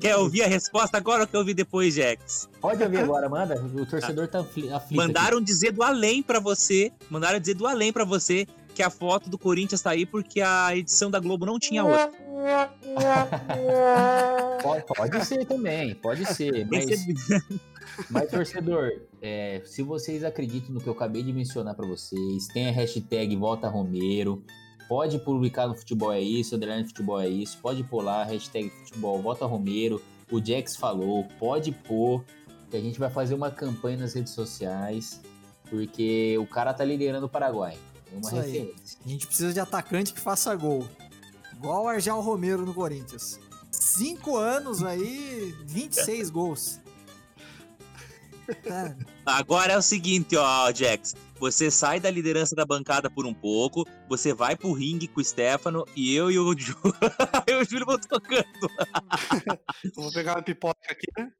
Quer ouvir a resposta agora ou quer ouvir depois, Jax? pode ouvir agora, manda. O torcedor tá afli- aflito. aqui. Mandaram dizer do além pra você. Mandaram dizer do além pra você que a foto do Corinthians tá aí porque a edição da Globo não tinha outra. Pode, pode ser também, pode ser. Mas, Recebi- mas torcedor, é, se vocês acreditam no que eu acabei de mencionar pra vocês, tem a hashtag Volta Romero. Pode publicar no Futebol é isso, underline Futebol é isso. Pode pôr lá, hashtag Futebol Volta Romero. O Jax falou, pode pôr, que a gente vai fazer uma campanha nas redes sociais, porque o cara tá liderando o Paraguai. É uma Isso aí. referência. A gente precisa de atacante que faça gol. Igual o Arjal Romero no Corinthians. Cinco anos aí, 26 gols. Tá. Agora é o seguinte, ó, Jax. Você sai da liderança da bancada por um pouco, você vai pro ringue com o Stefano e eu e o Júlio, eu e o Júlio vão tocando. Eu vou pegar uma pipoca aqui, né?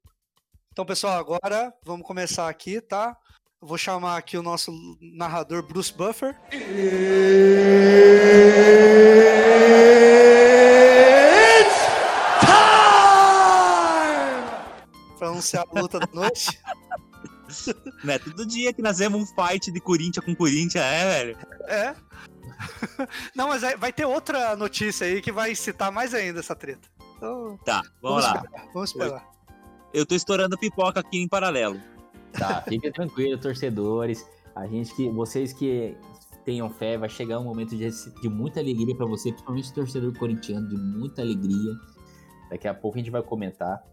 Então, pessoal, agora vamos começar aqui, tá? Eu vou chamar aqui o nosso narrador Bruce Buffer. Pra anunciar a luta da noite. Né? Todo dia que nós vemos um fight de Corinthians com Corinthians, é, velho. É. Não, mas vai ter outra notícia aí que vai citar mais ainda essa treta. Então, Tá, vamos lá. esperar. Vamos esperar. Eu tô estourando pipoca aqui em paralelo. Tá, fiquem tranquilos, torcedores. A gente que. Vocês que tenham fé, vai chegar um momento de, de muita alegria pra você, principalmente torcedor corintiano, de muita alegria. Daqui a pouco a gente vai comentar.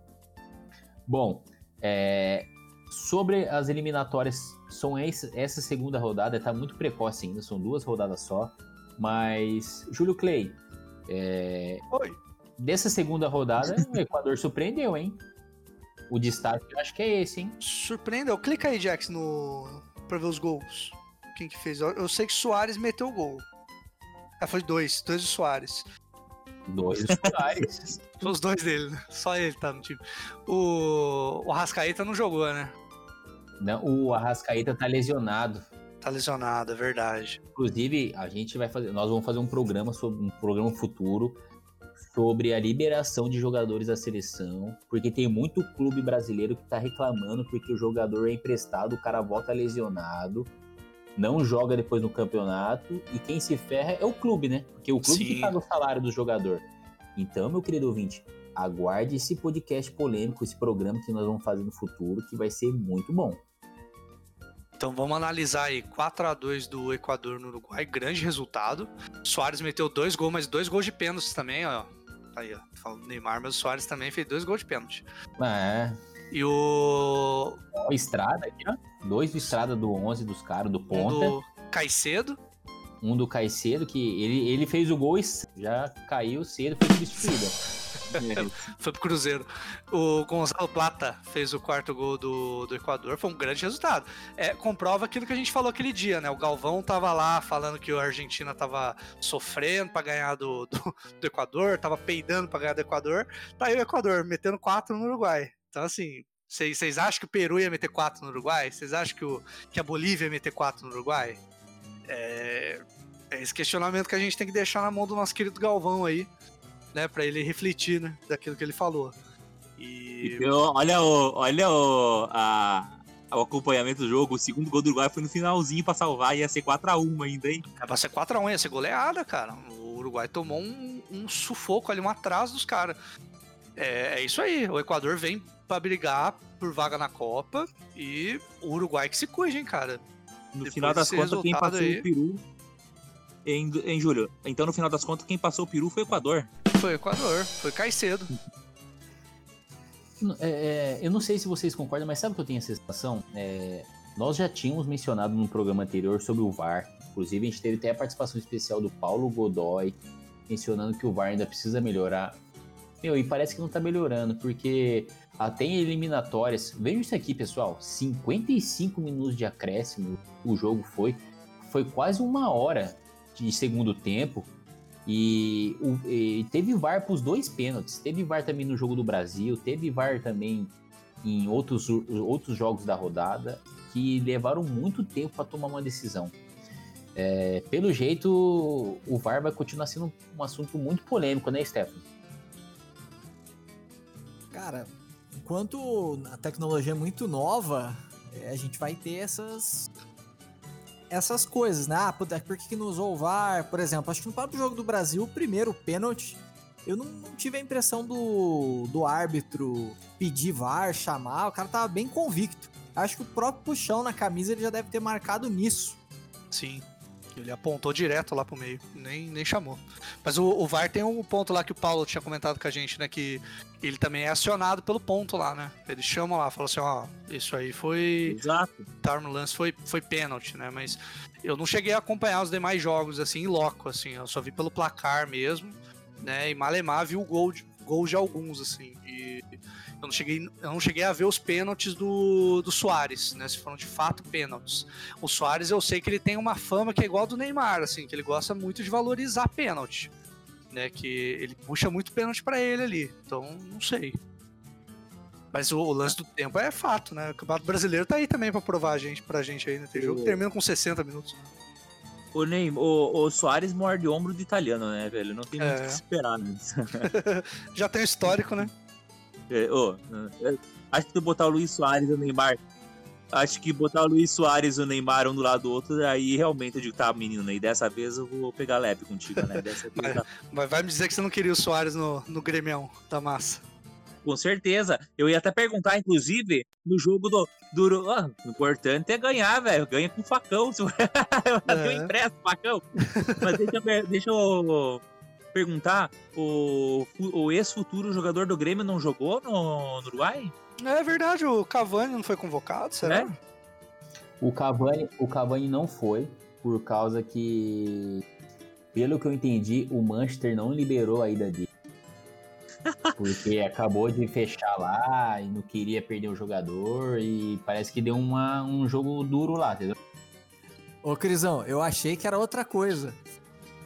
Bom, é, sobre as eliminatórias, são esse- essa segunda rodada, tá muito precoce ainda, são duas rodadas só. Mas, Júlio Clay, é, Oi. dessa segunda rodada, o Equador surpreendeu, hein? O destaque eu acho que é esse, hein? Surpreendeu. Clica aí, Jax, no... pra ver os gols. Quem que fez? Eu- Eu sei que Soares meteu o gol. Ah, foi dois. Dois do Soares. Dois titulares. Os dois dele, né? Só ele tá no time. O, o Arrascaeta não jogou, né? Não, o Arrascaeta tá lesionado. Tá lesionado, é verdade. Inclusive, a gente vai fazer. Nós vamos fazer um programa sobre um programa futuro sobre a liberação de jogadores da seleção. Porque tem muito clube brasileiro que tá reclamando porque o jogador é emprestado, o cara volta lesionado, não joga depois no campeonato, e quem se ferra é o clube, né? Porque o clube Sim. que paga o salário do jogador. Então, meu querido ouvinte, aguarde esse podcast polêmico, esse programa que nós vamos fazer no futuro, que vai ser muito bom. Então vamos analisar aí. 4 a 2 do Equador no Uruguai. Grande resultado. Soares meteu dois gols, mas dois gols de pênalti também, ó. Aí, ó. Falando do Neymar, mas o Soares também fez dois gols de pênalti. É, E o. ó, Estrada aqui, ó. Dois do Estrada do 11 dos caras, do Um ponta. do Caicedo. Um do Caicedo, que ele, ele fez o gol e já caiu cedo, foi substituído. Foi pro Cruzeiro. O Gonzalo Plata fez o quarto gol do, do Equador. Foi um grande resultado. É, comprova aquilo que a gente falou aquele dia, né? O Galvão tava lá falando que a Argentina tava sofrendo pra ganhar do, do, do Equador, tava peidando pra ganhar do Equador. Tá aí o Equador metendo quatro no Uruguai. Então, assim, vocês acham que o Peru ia meter quatro no Uruguai? Vocês acham que, o, que a Bolívia ia meter quatro no Uruguai? É, é esse questionamento que a gente tem que deixar na mão do nosso querido Galvão aí né, para ele refletir, né, daquilo que ele falou. E Eu- olha o, olha o, a, o acompanhamento do jogo. O segundo gol do Uruguai foi no finalzinho pra salvar. Ia ser 4x1 ainda, hein? é pra ser 4x1, ia ser goleada, cara. O Uruguai tomou um, um sufoco ali, um atraso dos caras. É, é isso aí, o Equador vem pra brigar por vaga na Copa e o Uruguai que se cuide, hein, cara. No Depois final das contas, quem passou aí- o Peru. Em, em julho. Então, no final das contas, quem passou o Peru foi o Equador. Foi o Equador, foi Caicedo. É, é, eu não sei se vocês concordam, mas sabe o que eu tenho a sensação? É, nós já tínhamos mencionado no programa anterior sobre o VAR. Inclusive, a gente teve até a participação especial do Paulo Godoy, mencionando que o VAR ainda precisa melhorar. Meu, e parece que não tá melhorando, porque até em eliminatórias. Veja isso aqui, pessoal: 55 minutos de acréscimo o jogo foi. Foi quase uma hora de segundo tempo. E, e teve VAR pros dois pênaltis. Teve VAR também no jogo do Brasil, teve VAR também em outros, outros jogos da rodada que levaram muito tempo para tomar uma decisão. É, pelo jeito, o VAR vai continuar sendo um assunto muito polêmico, né, Stefano? Cara, enquanto a tecnologia é muito nova, é, a gente vai ter essas essas coisas, né? Ah, puta, por que, que não usou o VAR? Por exemplo, acho que no próprio jogo do Brasil, o primeiro pênalti, eu não, não tive a impressão do, do árbitro pedir VAR, chamar, o cara tava bem convicto. Acho que o próprio puxão na camisa ele já deve ter marcado nisso. Sim. Ele apontou direto lá pro meio, nem, nem chamou. Mas o, o VAR tem um ponto lá que o Paulo tinha comentado com a gente, né? Que ele também é acionado pelo ponto lá, né? Eles chamam lá, falam assim, ó, isso aí foi. Exato. Tá no lance foi, foi pênalti, né? Mas eu não cheguei a acompanhar os demais jogos assim, em loco, assim. Eu só vi pelo placar mesmo, né? E Malemar viu o gol de, gol de alguns, assim. E Eu não cheguei, eu não cheguei a ver os pênaltis do, do Soares, né? Se foram de fato pênaltis. O Soares eu sei que ele tem uma fama que é igual a do Neymar, assim, que ele gosta muito de valorizar pênalti. Né, que ele puxa muito pênalti para ele ali. Então, não sei. Mas o, o, lance do tempo é fato, né? O Campeonato Brasileiro tá aí também pra provar a gente, pra gente aí, né? Tem jogo que termina com 60 minutos. O, Ney, o, o Soares morde ombro do italiano, né, velho? Não tem muito o é. que esperar nisso. Já tem o histórico, né? É, oh, acho que tu botar o Luiz Soares e o Neymar. Acho que botar o Luiz Soares e o Neymar um do lado do outro, aí realmente eu digo, tá, menino, e dessa vez eu vou pegar leve contigo, né? Dessa vez, tá... Mas vai me dizer que você não queria o Soares no, no Grêmio da massa com certeza. Eu ia até perguntar, inclusive, no jogo do. do ah, o importante é ganhar, velho. Ganha com facão. eu é. empresto facão. Mas deixa deixa eu perguntar: o, o ex-futuro jogador do Grêmio não jogou no, no, Uruguai? É verdade, o Cavani não foi convocado, será? É? O Cavani, o Cavani não foi, por causa que, pelo que eu entendi, o Manchester não liberou a ida dele. Porque acabou de fechar lá e não queria perder o jogador e parece que deu uma, um jogo duro lá, entendeu? Ô, Crisão, eu achei que era outra coisa.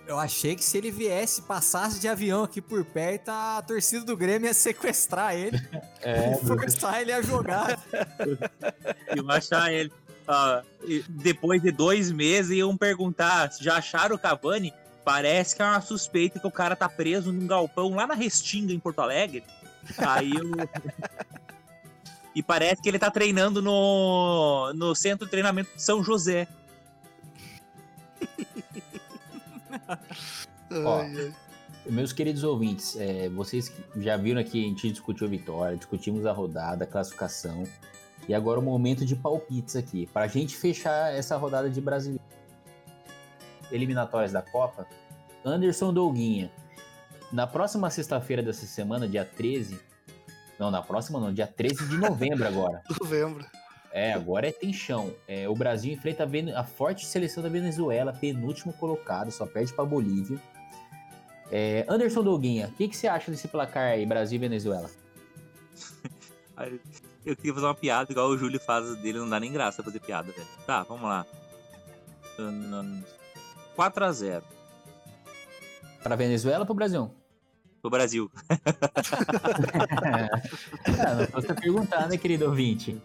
Eu achei que se ele viesse, passasse de avião aqui por perto, a torcida do Grêmio ia sequestrar ele. É, forçar ele a jogar. e achar ele. Uh, depois de dois meses, iam perguntar: já acharam o Cavani? Parece que é uma suspeita que o cara tá preso num galpão lá na Restinga, em Porto Alegre. Aí eu... e parece que ele tá treinando no, no centro de treinamento de São José. Ó, meus queridos ouvintes, é, vocês já viram aqui, a gente discutiu a vitória, discutimos a rodada, a classificação. E agora o momento de palpites aqui. Pra gente fechar essa rodada de brasileiro eliminatórias da Copa, Anderson Douguinha. Na próxima sexta-feira dessa semana, dia 13. Não, na próxima não, dia 13 de novembro agora. novembro. É, agora é tem chão. É, o Brasil enfrenta a, a, forte seleção da Venezuela, penúltimo colocado, só perde para Bolívia. É, Anderson Douguinha, o que, que você acha desse placar aí, Brasil e Venezuela? Eu queria fazer uma piada igual o Júlio faz dele, não dá nem graça fazer piada, velho. Tá, vamos lá. 4 a 0 Para Venezuela ou para o Brasil? Para o Brasil. ah, não posso perguntar, né, querido ouvinte?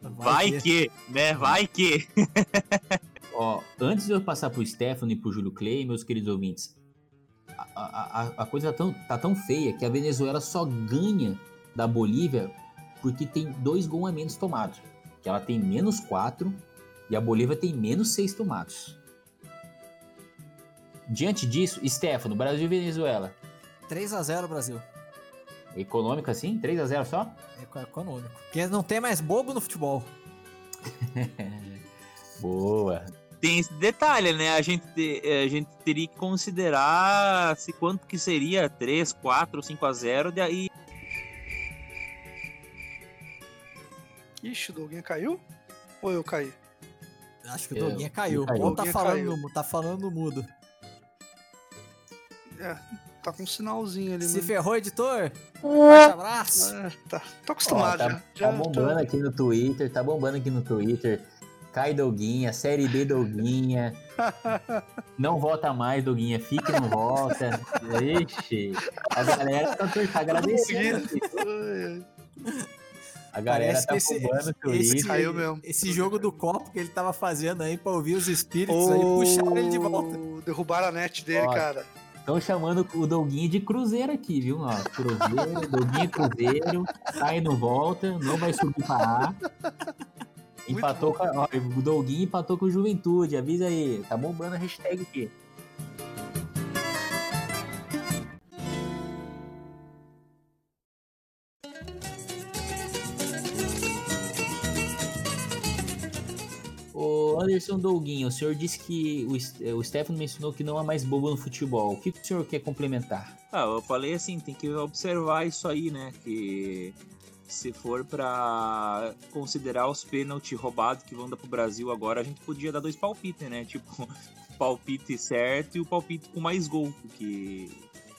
Vai, Vai que, né? Vai que. Ó, antes de eu passar pro Stefano e pro Júlio Clay, meus queridos ouvintes, a, a, a coisa tá tão, tá tão feia que a Venezuela só ganha da Bolívia porque tem dois gols a menos tomados. Que ela tem menos quatro e a Bolívia tem menos seis tomados. Diante disso, Stefano, Brasil e Venezuela. 3 a 0 Brasil. Econômico assim? 3 a 0 só? É econômico. Porque não tem mais bobo no futebol. Boa. Tem esse detalhe, né? A gente, a gente teria que considerar se quanto que seria 3, 4, 5 a 0 daí. Ixi, o Doguinha caiu? Ou eu caí? Acho que o Doguinha caiu. caiu. Ou tá falando, tá falando mudo. É, tá com um sinalzinho ali. Se ferrou, editor? Forte abraço. É, tá, tô acostumado Ó, tá, já. Tá bombando tô... aqui no Twitter, tá bombando aqui no Twitter. Cai Doguinha, série B Doguinha. não volta mais, Doguinha. Fique não volta. Ixi. A galera tá, tá agradecendo. A galera Parece tá esse, bombando esse, Caiu mesmo. Esse jogo do copo que ele tava fazendo aí pra ouvir os espíritos oh, aí, puxaram ele de volta. Derrubaram a net dele, Ó, cara. Estão chamando o Doguinho de Cruzeiro aqui, viu? Ó, cruzeiro, Doguinho Cruzeiro, sai no volta, não vai subir para A. Empatou com, ó, o Doguinho empatou com o Juventude, avisa aí, tá bombando a hashtag aqui. Anderson Douguinho, o senhor disse que o, o Stefano mencionou que não há mais bobo no futebol. O que, o senhor quer complementar? Ah, eu falei assim, tem que observar isso aí, né? Que se for para considerar os pênaltis roubados que vão dar pro Brasil agora, a gente podia dar dois palpites, né? Tipo, palpite certo e o palpite com mais gol, porque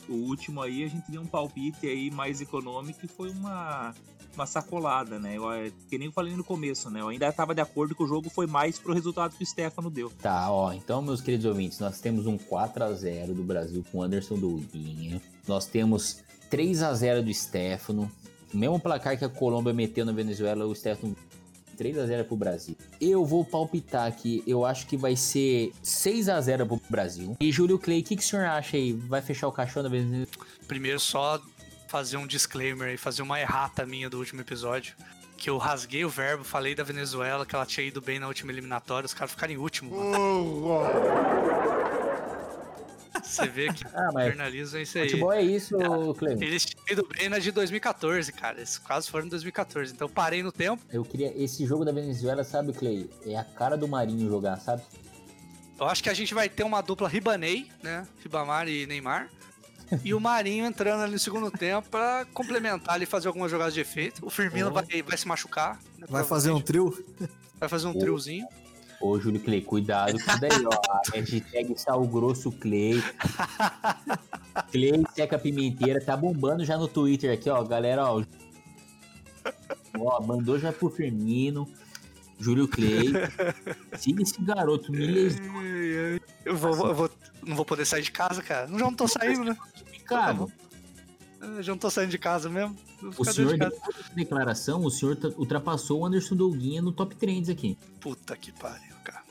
o último aí a gente deu um palpite aí mais econômico e foi uma, uma sacolada, né? Eu, é, que nem eu falei no começo, né? Eu ainda estava de acordo que o jogo foi mais pro resultado que o Stefano deu. Tá, ó. Então, meus queridos ouvintes, nós temos um 4 a 0 do Brasil com Anderson Douguinha. Nós temos 3 a 0 do Stefano. O mesmo placar que a Colômbia meteu na Venezuela, o Stefano 3 a 0 pro Brasil. Eu vou palpitar aqui, eu acho que vai ser 6 a 0 pro Brasil. E Júlio Clay, o que, que o senhor acha aí? Vai fechar o caixão da Venezuela? Primeiro, só fazer um disclaimer e fazer uma errata minha do último episódio. Que eu rasguei o verbo, falei da Venezuela, que ela tinha ido bem na última eliminatória, os caras ficaram em último. Mano. Você vê que Ah, jornalismo é isso aí. futebol é isso, Clay. Eles tinham ido bem na de 2014, cara. Eles quase foram em 2014. Então parei no tempo. Eu queria. Esse jogo da Venezuela, sabe, Clay? É a cara do Marinho jogar, sabe? Eu acho que a gente vai ter uma dupla Ribanei, né? Ribamar e Neymar. E o Marinho entrando ali no segundo tempo pra complementar ali, fazer algumas jogadas de efeito. O Firmino Oh. vai, vai se machucar. né, Vai fazer um trio? Vai fazer um triozinho. Ô, Júlio Clay, cuidado com isso daí, ó. A hashtag sal grosso Clay. Clay seca pimenteira, tá bombando já no Twitter aqui, ó. Galera, ó. Ó, mandou já pro Firmino. Júlio Clay. Siga esse garoto, me Eu vou, eu vou- não vou poder sair de casa, cara. Já não tô saindo, né? Ricardo. Eu já não tô saindo de casa mesmo. O senhor, de depois dessa declaração, o senhor ultrapassou o Anderson Douguinha no top trends aqui. Puta que pariu, cara.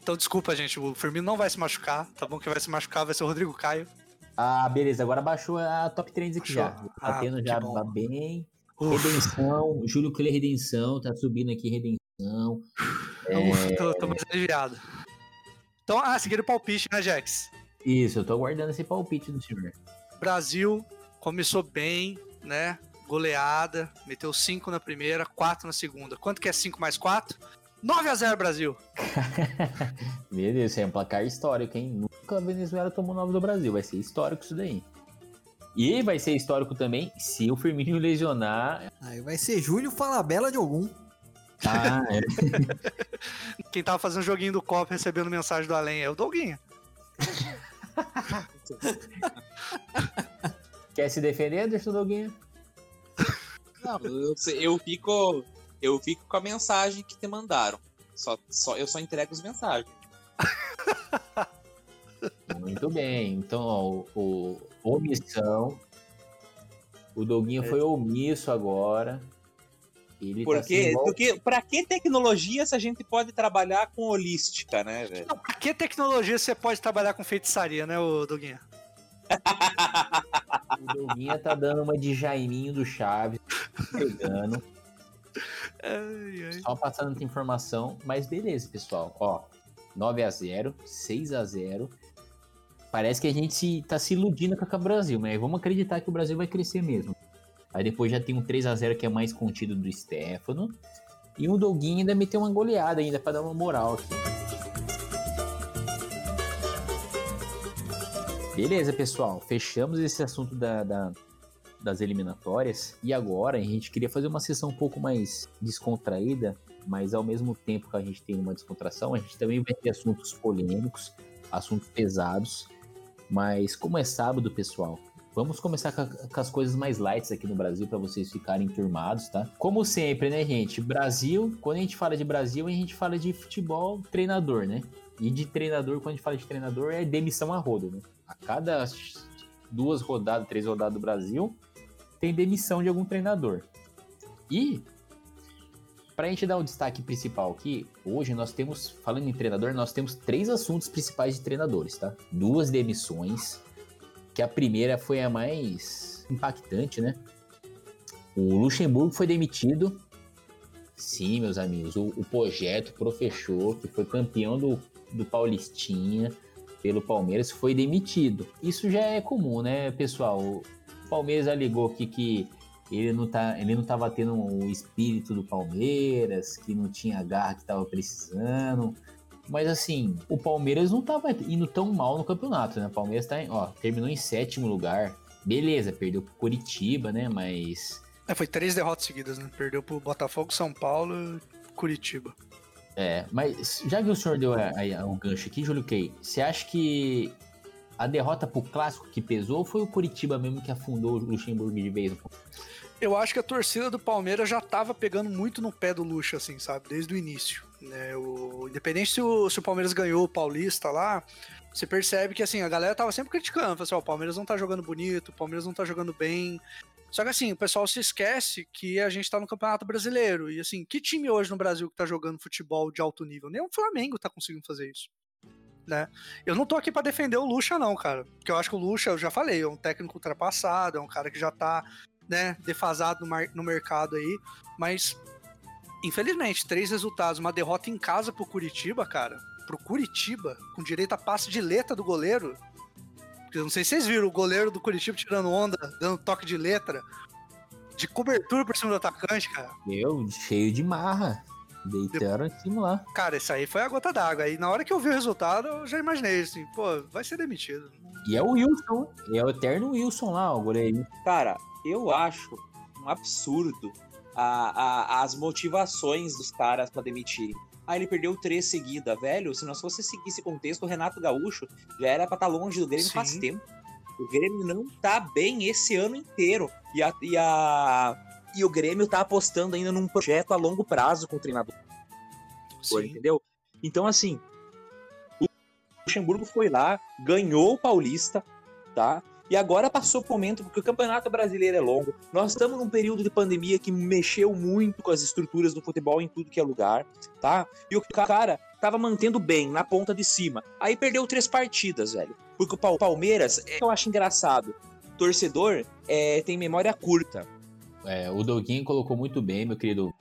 Então desculpa, gente. O Firmino não vai se machucar. Tá bom que vai se machucar, vai ser o Rodrigo Caio. Ah, beleza, agora baixou a top trends aqui já. Tá Ah, tendo que já bom. bem. Uf, Redenção, Júlio Clay Redenção, tá subindo aqui Redenção. uf, tô, tô mais aliviado. Então, ah, seguiram o palpite, né, Jax? Isso, eu tô aguardando esse palpite do senhor. Brasil começou bem, né? Goleada, meteu 5 na primeira, 4 na segunda. Quanto que é 5 mais 4? 9 a 0 Brasil. Meu Deus, isso é um placar histórico, hein? Nunca a Venezuela tomou 9 do Brasil, vai ser histórico isso daí. E vai ser histórico também se o Firmino lesionar. Aí vai ser Júlio Falabella de algum. Ah, é. Quem tava fazendo joguinho do copo recebendo mensagem do além é o Doguinha. Quer se defender, Anderson Doguinha? Não, eu, eu fico. Eu fico com a mensagem que te mandaram. Só, só, eu só entrego as mensagens. Muito bem. Então, ó, o, o omissão. O Doguinha foi omisso agora. Ele tá Porque, igual- porque pra que tecnologia se a gente pode trabalhar com holística, né, velho? Não, pra que tecnologia você pode trabalhar com feitiçaria, né, ô Doguinha? O Doguinha tá dando uma de Jaiminho do Chaves, pegando, Ai, ai. só passando essa informação. Mas beleza, pessoal. Ó, 9 a 0 6 a 0 Parece que a gente tá se iludindo com o Brasil, mas vamos acreditar que o Brasil vai crescer mesmo. Aí depois já tem um 3 a 0 que é mais contido do Stefano. E o Doguinha ainda meteu uma goleada ainda pra dar uma moral aqui. Beleza, pessoal. Fechamos esse assunto da- da, das eliminatórias. E agora a gente queria fazer uma sessão um pouco mais descontraída, mas ao mesmo tempo que a gente tem uma descontração, a gente também vai ter assuntos polêmicos, assuntos pesados. Mas como é sábado, pessoal, vamos começar com, as coisas mais lights aqui no Brasil para vocês ficarem turmados, tá? Como sempre, né, gente? Brasil, quando a gente fala de Brasil, a gente fala de futebol, treinador, né? E de treinador, quando a gente fala de treinador, é demissão a rodo, né? A cada duas rodadas, três rodadas do Brasil, tem demissão de algum treinador. E para a gente dar o destaque principal aqui, hoje nós temos, falando em treinador, nós temos três assuntos principais de treinadores, tá? Duas demissões, que a primeira foi a mais impactante, né? O Luxemburgo foi demitido. Sim, meus amigos, o, o projeto Professor, que foi campeão do, do Paulistinha pelo Palmeiras, foi demitido. Isso já é comum, né, pessoal? O Palmeiras alegou aqui que ele não, tá, ele não tava tendo o espírito do Palmeiras, que não tinha a garra que tava precisando. Mas assim, o Palmeiras não tava indo tão mal no campeonato, né? O Palmeiras tá em, ó, terminou em sétimo lugar. Beleza, perdeu pro Curitiba, né? Mas É, foi três derrotas seguidas, né? Perdeu pro Botafogo, São Paulo e Curitiba. É, mas já que o senhor deu a- o gancho aqui, Júlio Kay, você acha que a derrota pro clássico que pesou ou foi o Curitiba mesmo que afundou o Luxemburgo de vez? Eu acho que a torcida do Palmeiras já tava pegando muito no pé do Luxo, assim, sabe? Desde o início. Né? O, independente se o, se o Palmeiras ganhou o Paulista lá, você percebe que assim, a galera tava sempre criticando, assim, ó, o Palmeiras não tá jogando bonito, o Palmeiras não tá jogando bem. Só que assim, o pessoal se esquece que a gente tá no Campeonato Brasileiro. E assim, que time hoje no Brasil que tá jogando futebol de alto nível? Nem o Flamengo tá conseguindo fazer isso. Né? Eu não tô aqui para defender o Lucha, não, cara. Porque eu acho que o Lucha, eu já falei, é um técnico ultrapassado, é um cara que já tá, né, defasado no, no mercado aí. Mas, infelizmente, três resultados, uma derrota em casa pro Curitiba, cara. Pro Curitiba, com direito a passe de letra do goleiro. Eu não sei se vocês viram o goleiro do Curitiba tirando onda, dando toque de letra. De cobertura por cima do atacante, cara. Eu, cheio de marra. Deitaram em cima lá. Cara, isso aí foi a gota d'água. Aí na hora que eu vi o resultado, eu já imaginei assim, pô, vai ser demitido. E é o Wilson, é o eterno Wilson lá, o goleiro. Cara, eu acho um absurdo a, a, as motivações dos caras para demitirem. Ah, ele perdeu três seguidas, velho. Se não fosse seguir esse contexto, o Renato Gaúcho já era pra estar tá longe do Grêmio Sim. faz tempo. O Grêmio não tá bem esse ano inteiro. E a, e a, e o Grêmio tá apostando ainda num projeto a longo prazo com o treinador. Sim. Entendeu? Então, assim, o Luxemburgo foi lá, ganhou o Paulista, tá? E agora passou o momento, porque o Campeonato Brasileiro é longo. Nós estamos num período de pandemia que mexeu muito com as estruturas do futebol em tudo que é lugar, tá? E o cara tava mantendo bem na ponta de cima. Aí perdeu três partidas, velho. Porque o Palmeiras, é, eu acho engraçado. Torcedor é, tem memória curta. É, o Doguinho colocou muito bem, meu querido.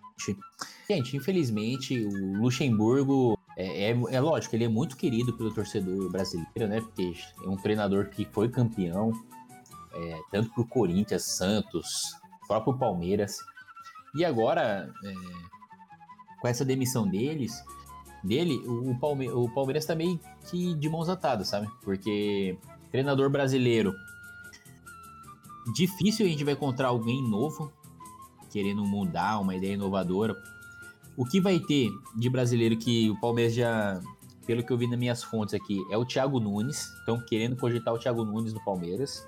Gente, infelizmente, o Luxemburgo é, é, é, lógico, ele é muito querido pelo torcedor brasileiro, né? Porque é um treinador que foi campeão, é, tanto pro Corinthians, Santos, próprio Palmeiras. E agora, é, com essa demissão deles, dele, o, Palme o Palmeiras tá meio que de mãos atadas, sabe? Porque treinador brasileiro difícil a gente vai encontrar alguém novo querendo mudar uma ideia inovadora. O que vai ter de brasileiro que o Palmeiras já, pelo que eu vi nas minhas fontes aqui, é o Thiago Nunes. Estão querendo cogitar o Thiago Nunes no Palmeiras.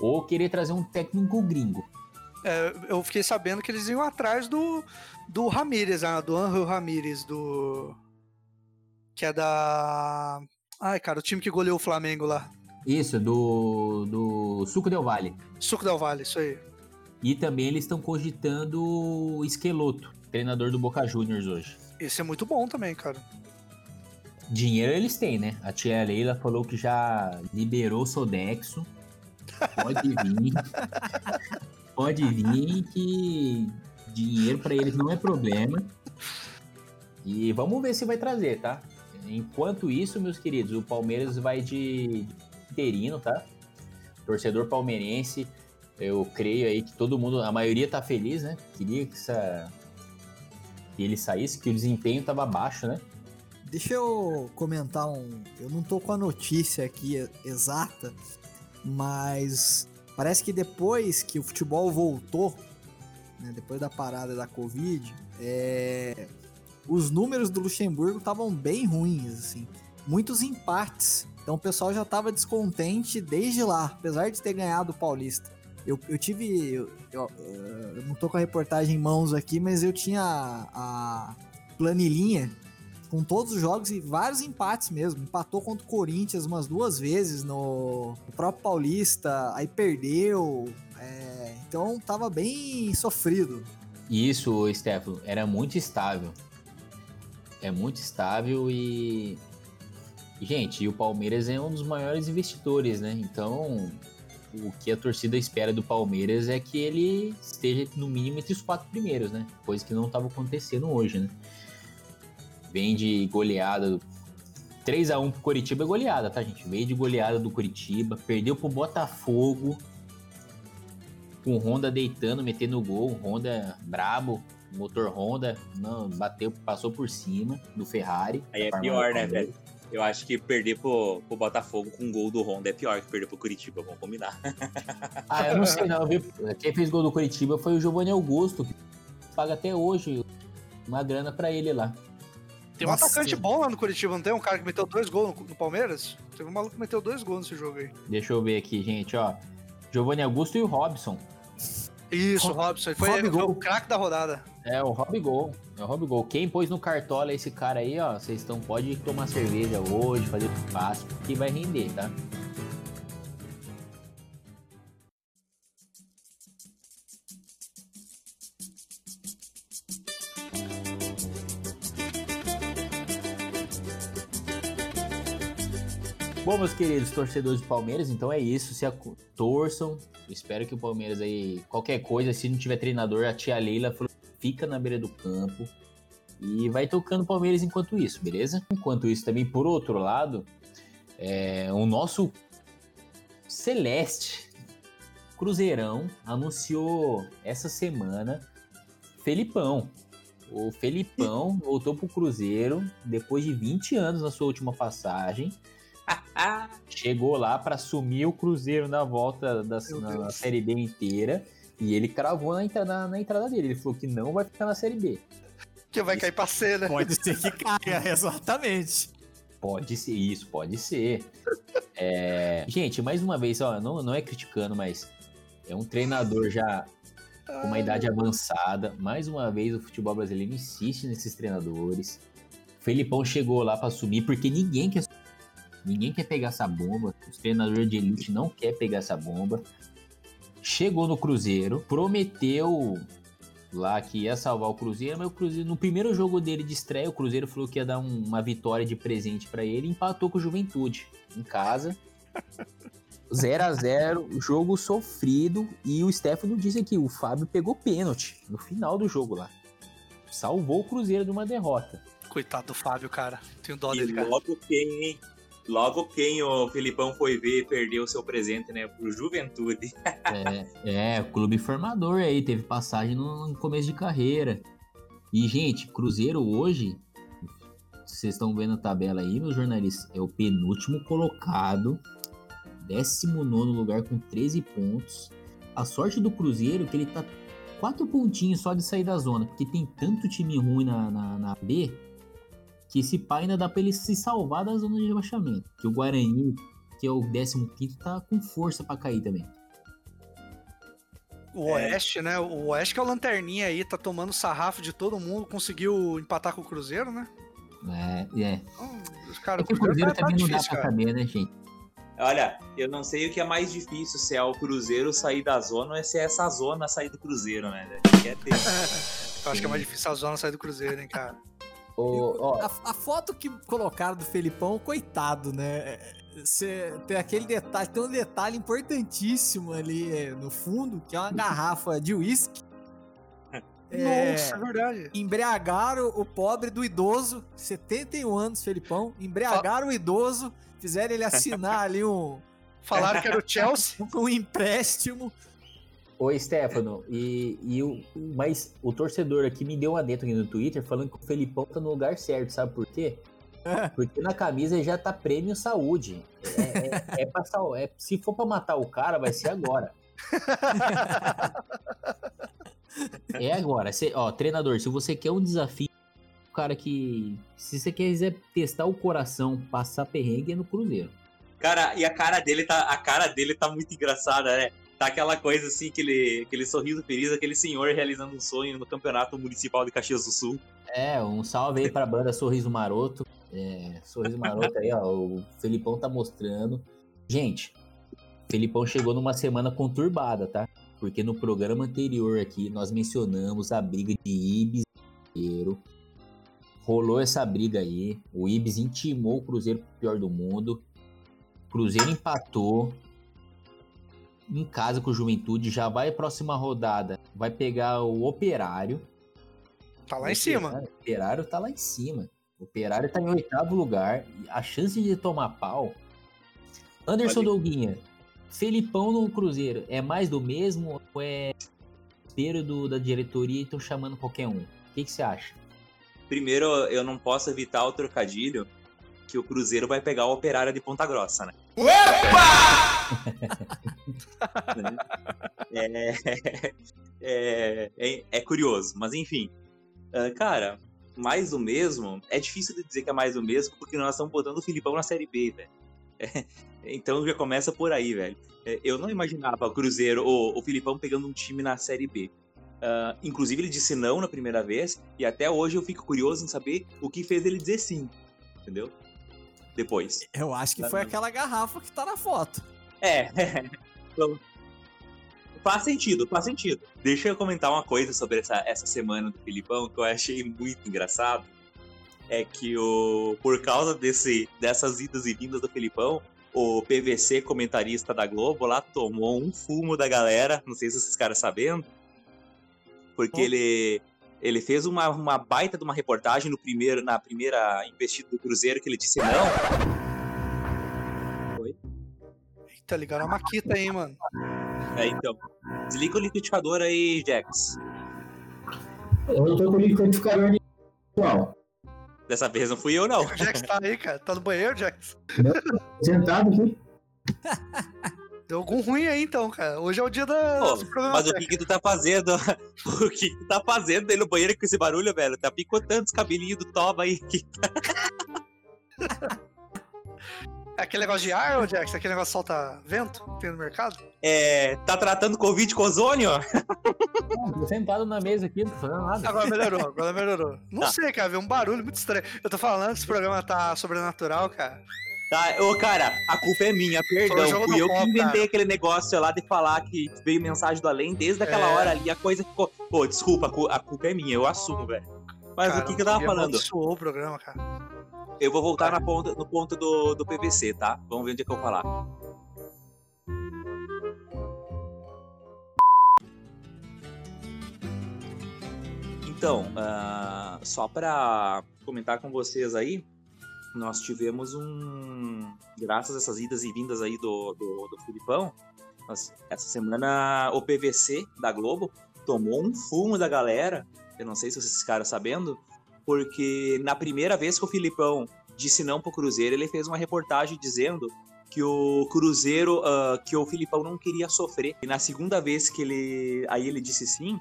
Ou querer trazer um técnico gringo. É, eu fiquei sabendo que eles iam atrás do, do Ramírez, ah, do Angel Ramírez, do. Que é da. Ai, cara, o time que goleou o Flamengo lá. Isso, do, do Suco Del Vale. Suco Del Vale, isso aí. E também eles estão cogitando o Esqueloto, treinador do Boca Juniors hoje. Esse é muito bom também, cara. Dinheiro eles têm, né? A tia Leila falou que já liberou o Sodexo. Pode vir. Pode vir que dinheiro para eles não é problema. E vamos ver se vai trazer, tá? Enquanto isso, meus queridos, o Palmeiras vai de interino, tá? Torcedor palmeirense, eu creio aí que todo mundo, a maioria tá feliz, né? Queria que, essa, que ele saísse, que o desempenho tava baixo, né? Deixa eu comentar um. Eu não tô com a notícia aqui exata, mas parece que depois que o futebol voltou, né, depois da parada da Covid, é, os números do Luxemburgo estavam bem ruins, assim. Muitos empates então o pessoal já estava descontente desde lá, apesar de ter ganhado o Paulista. Eu, eu tive. Eu, eu, eu, não tô com a reportagem em mãos aqui, mas eu tinha a, a planilhinha com todos os jogos e vários empates mesmo. Empatou contra o Corinthians umas duas vezes no, no próprio Paulista, aí perdeu. É, então tava bem sofrido. Isso, Stefano, era muito estável. É muito estável e gente, e o Palmeiras é um dos maiores investidores, né? Então, o que a torcida espera do Palmeiras é que ele esteja no mínimo entre os quatro primeiros, né? Coisa que não estava acontecendo hoje, né? Vem de goleada. 3 a 1 pro Curitiba é goleada, tá, gente? Veio de goleada do Curitiba, perdeu pro Botafogo. Com o Honda deitando, metendo gol. Honda brabo, motor Honda, não, bateu, passou por cima do Ferrari. Aí é pior, né, velho? Eu acho que perder pro, pro Botafogo com um gol do Honda é pior que perder pro Curitiba, vamos combinar. ah, eu não sei não, viu? Quem fez gol do Curitiba foi o Giovanni Augusto, que paga até hoje uma grana para ele lá. Tem um Nossa. atacante bom lá no Curitiba, não tem? Um cara que meteu dois gols no, no Palmeiras? Teve um maluco que meteu dois gols nesse jogo aí. Deixa eu ver aqui, gente, ó. Giovanni Augusto e o Robson. Isso, Rob- Robson. Foi, Rob foi Gol. o craque da rodada. É o Rob Gol. É o Rob Gol. Quem pôs no cartola esse cara aí, ó, vocês estão pode tomar cerveja hoje, fazer churrasco, que vai render, tá? Bom, meus queridos torcedores do Palmeiras, então é isso. Se torçam. Espero que o Palmeiras aí, qualquer coisa, se não tiver treinador, a tia Leila falou, fica na beira do campo e vai tocando o Palmeiras enquanto isso, beleza? Enquanto isso, também por outro lado, é, o nosso Celeste Cruzeirão anunciou essa semana Felipão. O Felipão voltou pro Cruzeiro depois de 20 anos na sua última passagem. Chegou lá para assumir o Cruzeiro na volta da na. Série B inteira. E ele cravou na entrada, na entrada dele. Ele falou que não vai ficar na Série B. Que vai cair pra C, né? Pode ser que caia, exatamente. Pode ser isso, pode ser. É, Gente, mais uma vez, ó, não, não é criticando, mas é um treinador já com uma idade avançada. Mais uma vez, o futebol brasileiro insiste nesses treinadores. O Felipão chegou lá para assumir, porque ninguém quer ninguém quer pegar essa bomba. Os treinadores de elite não quer pegar essa bomba. Chegou no Cruzeiro, prometeu lá que ia salvar o Cruzeiro, mas o Cruzeiro, no primeiro jogo dele de estreia, o Cruzeiro falou que ia dar um- uma vitória de presente para ele e empatou com o Juventude em casa. 0 a 0 jogo sofrido. E o Stefano disse aqui: o Fábio pegou pênalti no final do jogo lá. Salvou o Cruzeiro de uma derrota. Coitado do Fábio, cara. Tenho dó e dele, cara. logo quem, hein? Logo quem o Filipão foi ver perdeu seu presente, né? Pro Juventude. É, é, clube formador aí, teve passagem no, no começo de carreira. E, gente, Cruzeiro hoje, vocês estão vendo a tabela aí, meus jornalistas, é o penúltimo colocado, 19 lugar com 13 pontos. A sorte do Cruzeiro é que ele tá quatro pontinhos só de sair da zona, porque tem tanto time ruim na, na, na B que esse pá ainda dá pra ele se salvar da zona de rebaixamento. Que o Guarani, que é o 15, tá com força pra cair também. O Oeste, né? O Oeste que é o lanterninha aí, tá tomando sarrafo de todo mundo, conseguiu empatar com o Cruzeiro, né? É, é. Então, cara, É que o Cruzeiro tá- tá também não dá difícil, pra cara. saber, né, gente? Olha, eu não sei o que é mais difícil, se é o Cruzeiro sair da zona ou se é essa zona sair do Cruzeiro, né? Quer ter... Eu acho que é mais difícil a zona sair do Cruzeiro, hein, cara. Ô, ó, A, a foto que colocaram do Felipão, coitado, né? Cê, tem aquele detalhe, tem um detalhe importantíssimo ali é, no fundo, que é uma garrafa de uísque. É, Nossa, é verdade. embriagaram o pobre do idoso, 71 anos, Felipão. Embriagaram o idoso, fizeram ele assinar ali um, Falaram que era o Chelsea. um empréstimo. Ô, Stefano, e, e o, mas o torcedor aqui me deu uma dentro aqui no Twitter falando que o Felipão tá no lugar certo, sabe por quê? Porque na camisa já tá prêmio saúde. É, é, é pra é- se for pra matar o cara, vai ser agora. É agora. Cê- ó, treinador, se você quer um desafio, o cara que. Se você quiser testar o coração, passar perrengue é no Cruzeiro. Cara, e a cara dele tá, a cara dele tá muito engraçada, né? Tá aquela coisa assim, aquele, aquele sorriso feliz, aquele senhor realizando um sonho no campeonato municipal de Caxias do Sul. É, um salve aí pra banda Sorriso Maroto. É, Sorriso Maroto aí, ó. O Felipão tá mostrando. Gente, Felipão chegou numa semana conturbada, tá? Porque no programa anterior aqui nós mencionamos a briga de Ibis e Cruzeiro. Rolou essa briga aí. O Ibis intimou o Cruzeiro pro pior do mundo. Cruzeiro empatou em casa com o Juventude. Já vai próxima rodada. Vai pegar o Operário. Tá lá em cima. Operário- O Operário tá lá em cima. O Operário tá em oitavo lugar. e A chance de tomar pau. Anderson Pode- Douguinha, Felipão no Cruzeiro, é mais do mesmo ou é desespero do, da diretoria e estão chamando qualquer um? O que que você acha? Primeiro, eu não posso evitar o trocadilho que o Cruzeiro vai pegar o Operário de Ponta Grossa, né? É, é, é, é curioso, mas enfim. Ah, cara, mais do mesmo, é difícil de dizer que é mais do mesmo, porque nós estamos botando o Filipão na Série B, velho. É, então já começa por aí, velho. É, eu não imaginava o Cruzeiro, o, o Filipão pegando um time na Série B. Uh, inclusive, ele disse não na primeira vez, e até hoje eu fico curioso em saber o que fez ele dizer sim. Entendeu? Depois. Eu acho que foi aquela garrafa que tá na foto. É. então, faz sentido, faz sentido. Deixa eu comentar uma coisa sobre essa, essa semana do Filipão que eu achei muito engraçado. É que o, por causa desse, dessas idas e vindas do Filipão, o PVC, comentarista da Globo, lá tomou um fumo da galera. Não sei se vocês caras sabendo. Porque oh. ele, ele fez uma, uma baita de uma reportagem no primeiro, na primeira investida do Cruzeiro que ele disse não. Oi? Eita, ligaram a Maquita aí, mano. É, então. Desliga o liquidificador aí, Jax. Eu tô com o liquidificador igual. Dessa vez não fui eu, não. O Jax tá aí, cara. Tá no banheiro, Jax? Sentado aqui. Deu algum ruim aí, então, cara. Hoje é o dia da. Pô, mas o que, que tu tá fazendo? o que, que tu tá fazendo aí no banheiro com esse barulho, velho? Tá picotando os cabelinhos do Toba aí. É aquele negócio de ar, Jax? Aquele negócio que solta vento que tem no mercado? É. Tá tratando Covid com ozônio? tô sentado na mesa aqui, não tô fazendo nada. Agora melhorou, agora melhorou. Não tá. sei, cara, veio um barulho muito estranho. Eu tô falando que esse programa tá sobrenatural, cara. Tá, ô cara, a culpa é minha, perdão. Fui eu que inventei cara. aquele negócio lá de falar que veio mensagem do além. Desde aquela é. hora ali, a coisa ficou. Pô, desculpa, a culpa é minha, eu assumo, velho. Mas cara, o que, que eu tava falando? O programa, cara. Eu vou voltar na ponta, no ponto do, do PVC, tá? Vamos ver onde é que eu vou falar. Então, uh, só para comentar com vocês aí, nós tivemos um. Graças a essas idas e vindas aí do, do, do Filipão, nós, essa semana o PVC da Globo tomou um fumo da galera. Eu não sei se vocês ficaram sabendo, porque na primeira vez que o Filipão disse não pro Cruzeiro, ele fez uma reportagem dizendo que o Cruzeiro, uh, que o Filipão não queria sofrer. E na segunda vez que ele, aí ele disse sim,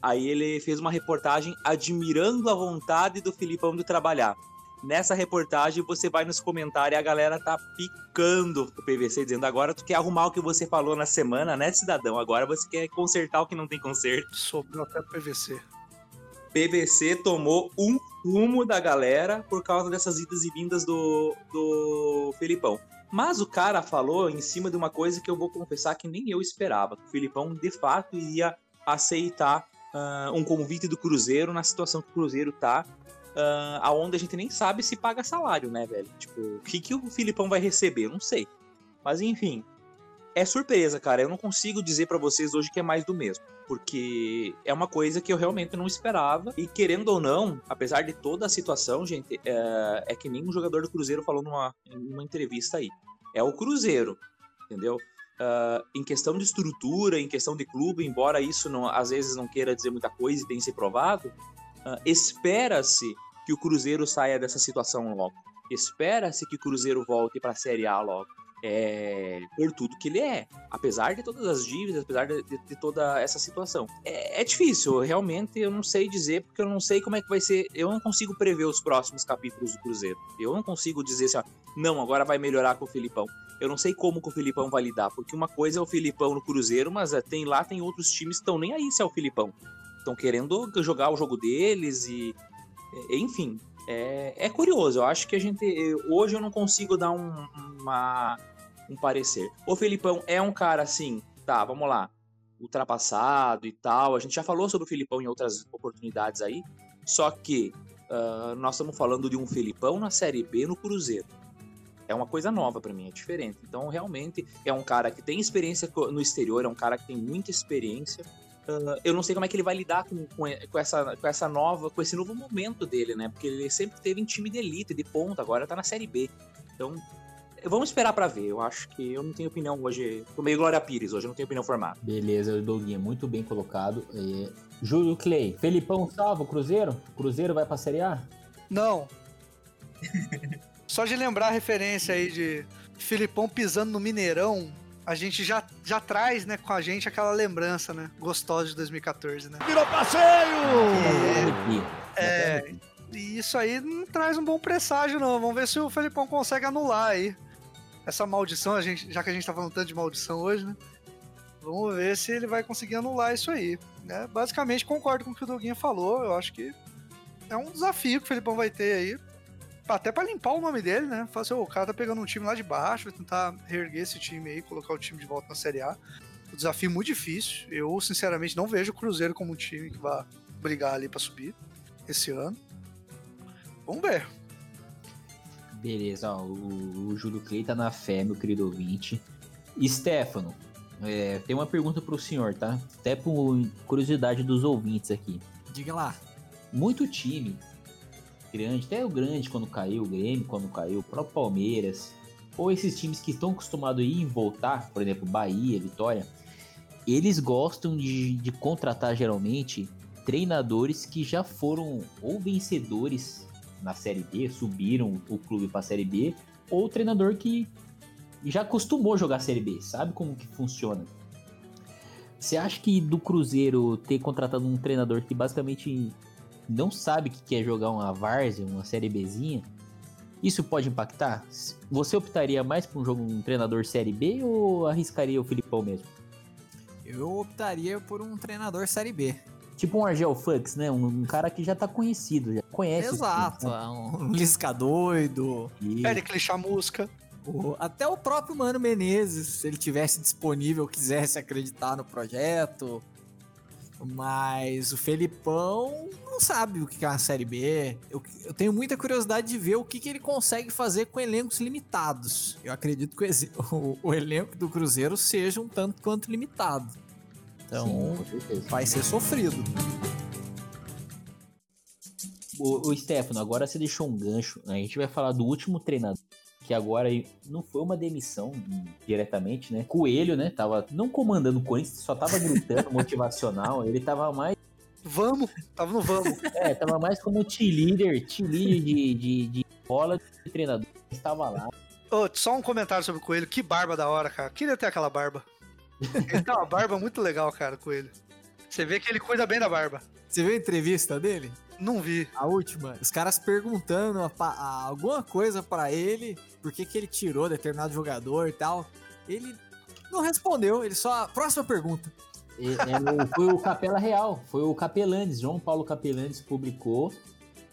aí ele fez uma reportagem admirando a vontade do Filipão de trabalhar. Nessa reportagem você vai nos comentários e a galera tá picando o PVC, dizendo agora tu quer arrumar o que você falou na semana, né, cidadão? Agora você quer consertar o que não tem conserto. Sobrou até PVC. PVC tomou um fumo da galera por causa dessas idas e vindas do, do Felipão. Mas o cara falou em cima de uma coisa que eu vou confessar que nem eu esperava. Que o Filipão de fato iria aceitar uh, um convite do Cruzeiro na situação que o Cruzeiro tá uh, aonde a gente nem sabe se paga salário, né, velho? Tipo, o que, que o Filipão vai receber? Eu não sei. Mas enfim, é surpresa, cara. Eu não consigo dizer para vocês hoje que é mais do mesmo. Porque é uma coisa que eu realmente não esperava. E querendo ou não, apesar de toda a situação, gente, é, é que nem um jogador do Cruzeiro falou numa, numa entrevista aí. É o Cruzeiro, entendeu? Uh, em questão de estrutura, em questão de clube, embora isso não, às vezes não queira dizer muita coisa e tenha se provado, uh, espera-se que o Cruzeiro saia dessa situação logo. Espera-se que o Cruzeiro volte para a Série A logo. É, por tudo que ele é, apesar de todas as dívidas, apesar de, de, de toda essa situação. É, é, difícil, realmente eu não sei dizer, porque eu não sei como é que vai ser. Eu não consigo prever os próximos capítulos do Cruzeiro. Eu não consigo dizer assim, ó, não, agora vai melhorar com o Filipão. Eu não sei como que o Filipão vai lidar, porque uma coisa é o Filipão no Cruzeiro, mas é, tem lá tem outros times que estão nem aí se é o Filipão. Estão querendo jogar o jogo deles e enfim, é, é, curioso. Eu acho que a gente. Hoje eu não consigo dar um, uma, um parecer. O Felipão é um cara assim, tá, vamos lá, ultrapassado e tal. A gente já falou sobre o Felipão em outras oportunidades aí. Só que uh, nós estamos falando de um Felipão na Série B no Cruzeiro. É uma coisa nova para mim, é diferente. Então, realmente, é um cara que tem experiência no exterior, é um cara que tem muita experiência. Uh, eu não sei como é que ele vai lidar com, com, com, essa, com essa nova, com esse novo momento dele, né? Porque ele sempre teve em time de elite, de ponta, agora tá na Série B. Então, vamos esperar para ver. Eu acho que eu não tenho opinião hoje. Tô meio Glória Pires hoje, eu não tenho opinião formada. Beleza, Doguinha, muito bem colocado. É... Júlio Clay, Felipão salva o Cruzeiro? O Cruzeiro vai pra Série A? Não. Só de lembrar a referência aí de Filipão pisando no Mineirão a gente já, já traz, né, com a gente aquela lembrança, né, gostosa de 2014, né? Virou passeio! É, é, E isso aí não traz um bom presságio, não. Vamos ver se o Felipão consegue anular aí essa maldição, a gente, já que a gente tá falando tanto de maldição hoje, né? Vamos ver se ele vai conseguir anular isso aí. Né? Basicamente, concordo com o que o Doguinha falou. Eu acho que é um desafio que o Felipão vai ter aí. Até para limpar o nome dele, né? Falar assim, o cara tá pegando um time lá de baixo, vai tentar reerguer esse time aí, colocar o time de volta na Série A. O desafio é muito difícil. Eu, sinceramente, não vejo o Cruzeiro como um time que vai brigar ali para subir esse ano. Vamos ver. Beleza, ó, o, o Júlio Clay tá na fé, meu querido ouvinte. Stefano, é, tem uma pergunta pro senhor, tá? Até por curiosidade dos ouvintes aqui. Diga lá. Muito time grande, até o grande quando caiu, o Grêmio quando caiu, o próprio Palmeiras, ou esses times que estão acostumados a ir e voltar, por exemplo, Bahia, Vitória, eles gostam de, de contratar geralmente treinadores que já foram ou vencedores na Série B, subiram o clube para a Série B, ou treinador que já acostumou jogar a Série B, sabe como que funciona. Você acha que do Cruzeiro ter contratado um treinador que basicamente não sabe que quer jogar uma várzea, uma Série Bzinha, isso pode impactar? Você optaria mais por um jogo um treinador Série B ou arriscaria o Filipão mesmo? Eu optaria por um treinador Série B. Tipo um Argel Fux, né? Um, um, cara que já tá conhecido, já conhece. Exato, time, né? um Lisca doido. E... Eric Chamusca. O, até o próprio Mano Menezes, se ele tivesse disponível, quisesse acreditar no projeto. Mas o Felipão não sabe o que é uma Série B. Eu, eu tenho muita curiosidade de ver o que, que, ele consegue fazer com elencos limitados. Eu acredito que o, o, o elenco do Cruzeiro seja um tanto quanto limitado. Então, Sim, vai ser sofrido. O, o Stefano, agora você deixou um gancho. A gente vai falar do último treinador. Que agora não foi uma demissão diretamente, né? Coelho, né? Tava não comandando o Corinthians, só tava gritando motivacional. Ele tava mais Vamos, tava no vamos. É, tava mais como T-Leader, T-Leader de, de, de bola de treinador. Estava lá. Oh, só um comentário sobre o Coelho. Que barba da hora, cara. Queria ter aquela barba. Ele tem uma barba muito legal, cara, com ele. Você vê que ele cuida bem da barba. Você viu a entrevista dele? Não vi. A última. Os caras perguntando a, a, alguma coisa para ele, por que, que ele tirou determinado jogador e tal. Ele não respondeu, ele só. Próxima pergunta. É, é, foi o Capela Real, foi o Capelanes, João Paulo Capelanes publicou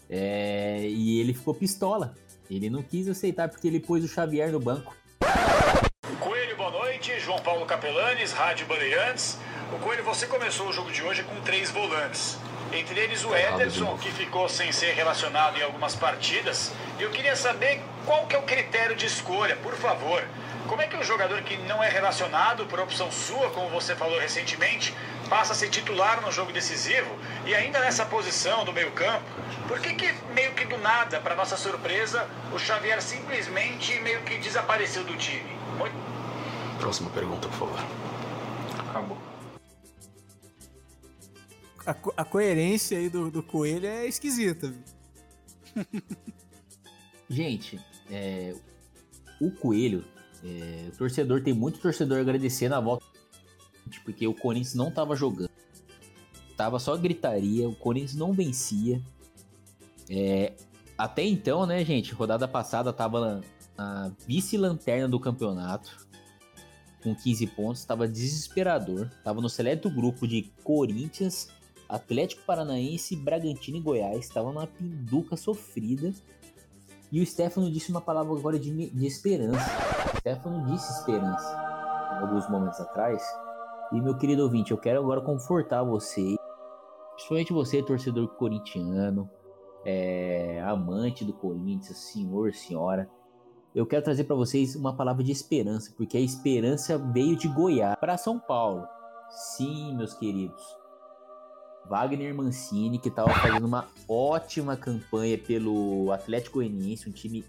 é, e ele ficou pistola. Ele não quis aceitar porque ele pôs o Xavier no banco noite, João Paulo Capelanes, Rádio Bandeirantes. O Coelho, você começou o jogo de hoje com três volantes. Entre eles o Ederson, que ficou sem ser relacionado em algumas partidas. E eu queria saber qual que é o critério de escolha, por favor. Como é que um jogador que não é relacionado por opção sua, como você falou recentemente, passa a ser titular no jogo decisivo e ainda nessa posição do meio campo? Por que, que meio que do nada, para nossa surpresa, o Xavier simplesmente meio que desapareceu do time? Muito... Próxima pergunta, por favor. Acabou. A, co a coerência aí do, do coelho é esquisita. Gente, é, o coelho, é, o torcedor tem muito torcedor agradecendo a volta, porque o Corinthians não tava jogando, tava só gritaria, o Corinthians não vencia. É, até então, né, gente, rodada passada tava na, na vice-lanterna do campeonato com 15 pontos, estava desesperador. Estava no seleto grupo de Corinthians, Atlético Paranaense, Bragantino e Goiás. Estava numa pinduca sofrida. E o Stefano disse uma palavra agora de, de esperança. O Stefano disse esperança alguns momentos atrás. E meu querido ouvinte, eu quero agora confortar você, principalmente você, torcedor corintiano, é, amante do Corinthians, senhor, senhora eu quero trazer para vocês uma palavra de esperança, porque a esperança veio de Goiás para São Paulo. Sim, meus queridos. Wagner Mancini, que estava fazendo uma ótima campanha pelo Atlético Goianiense, um time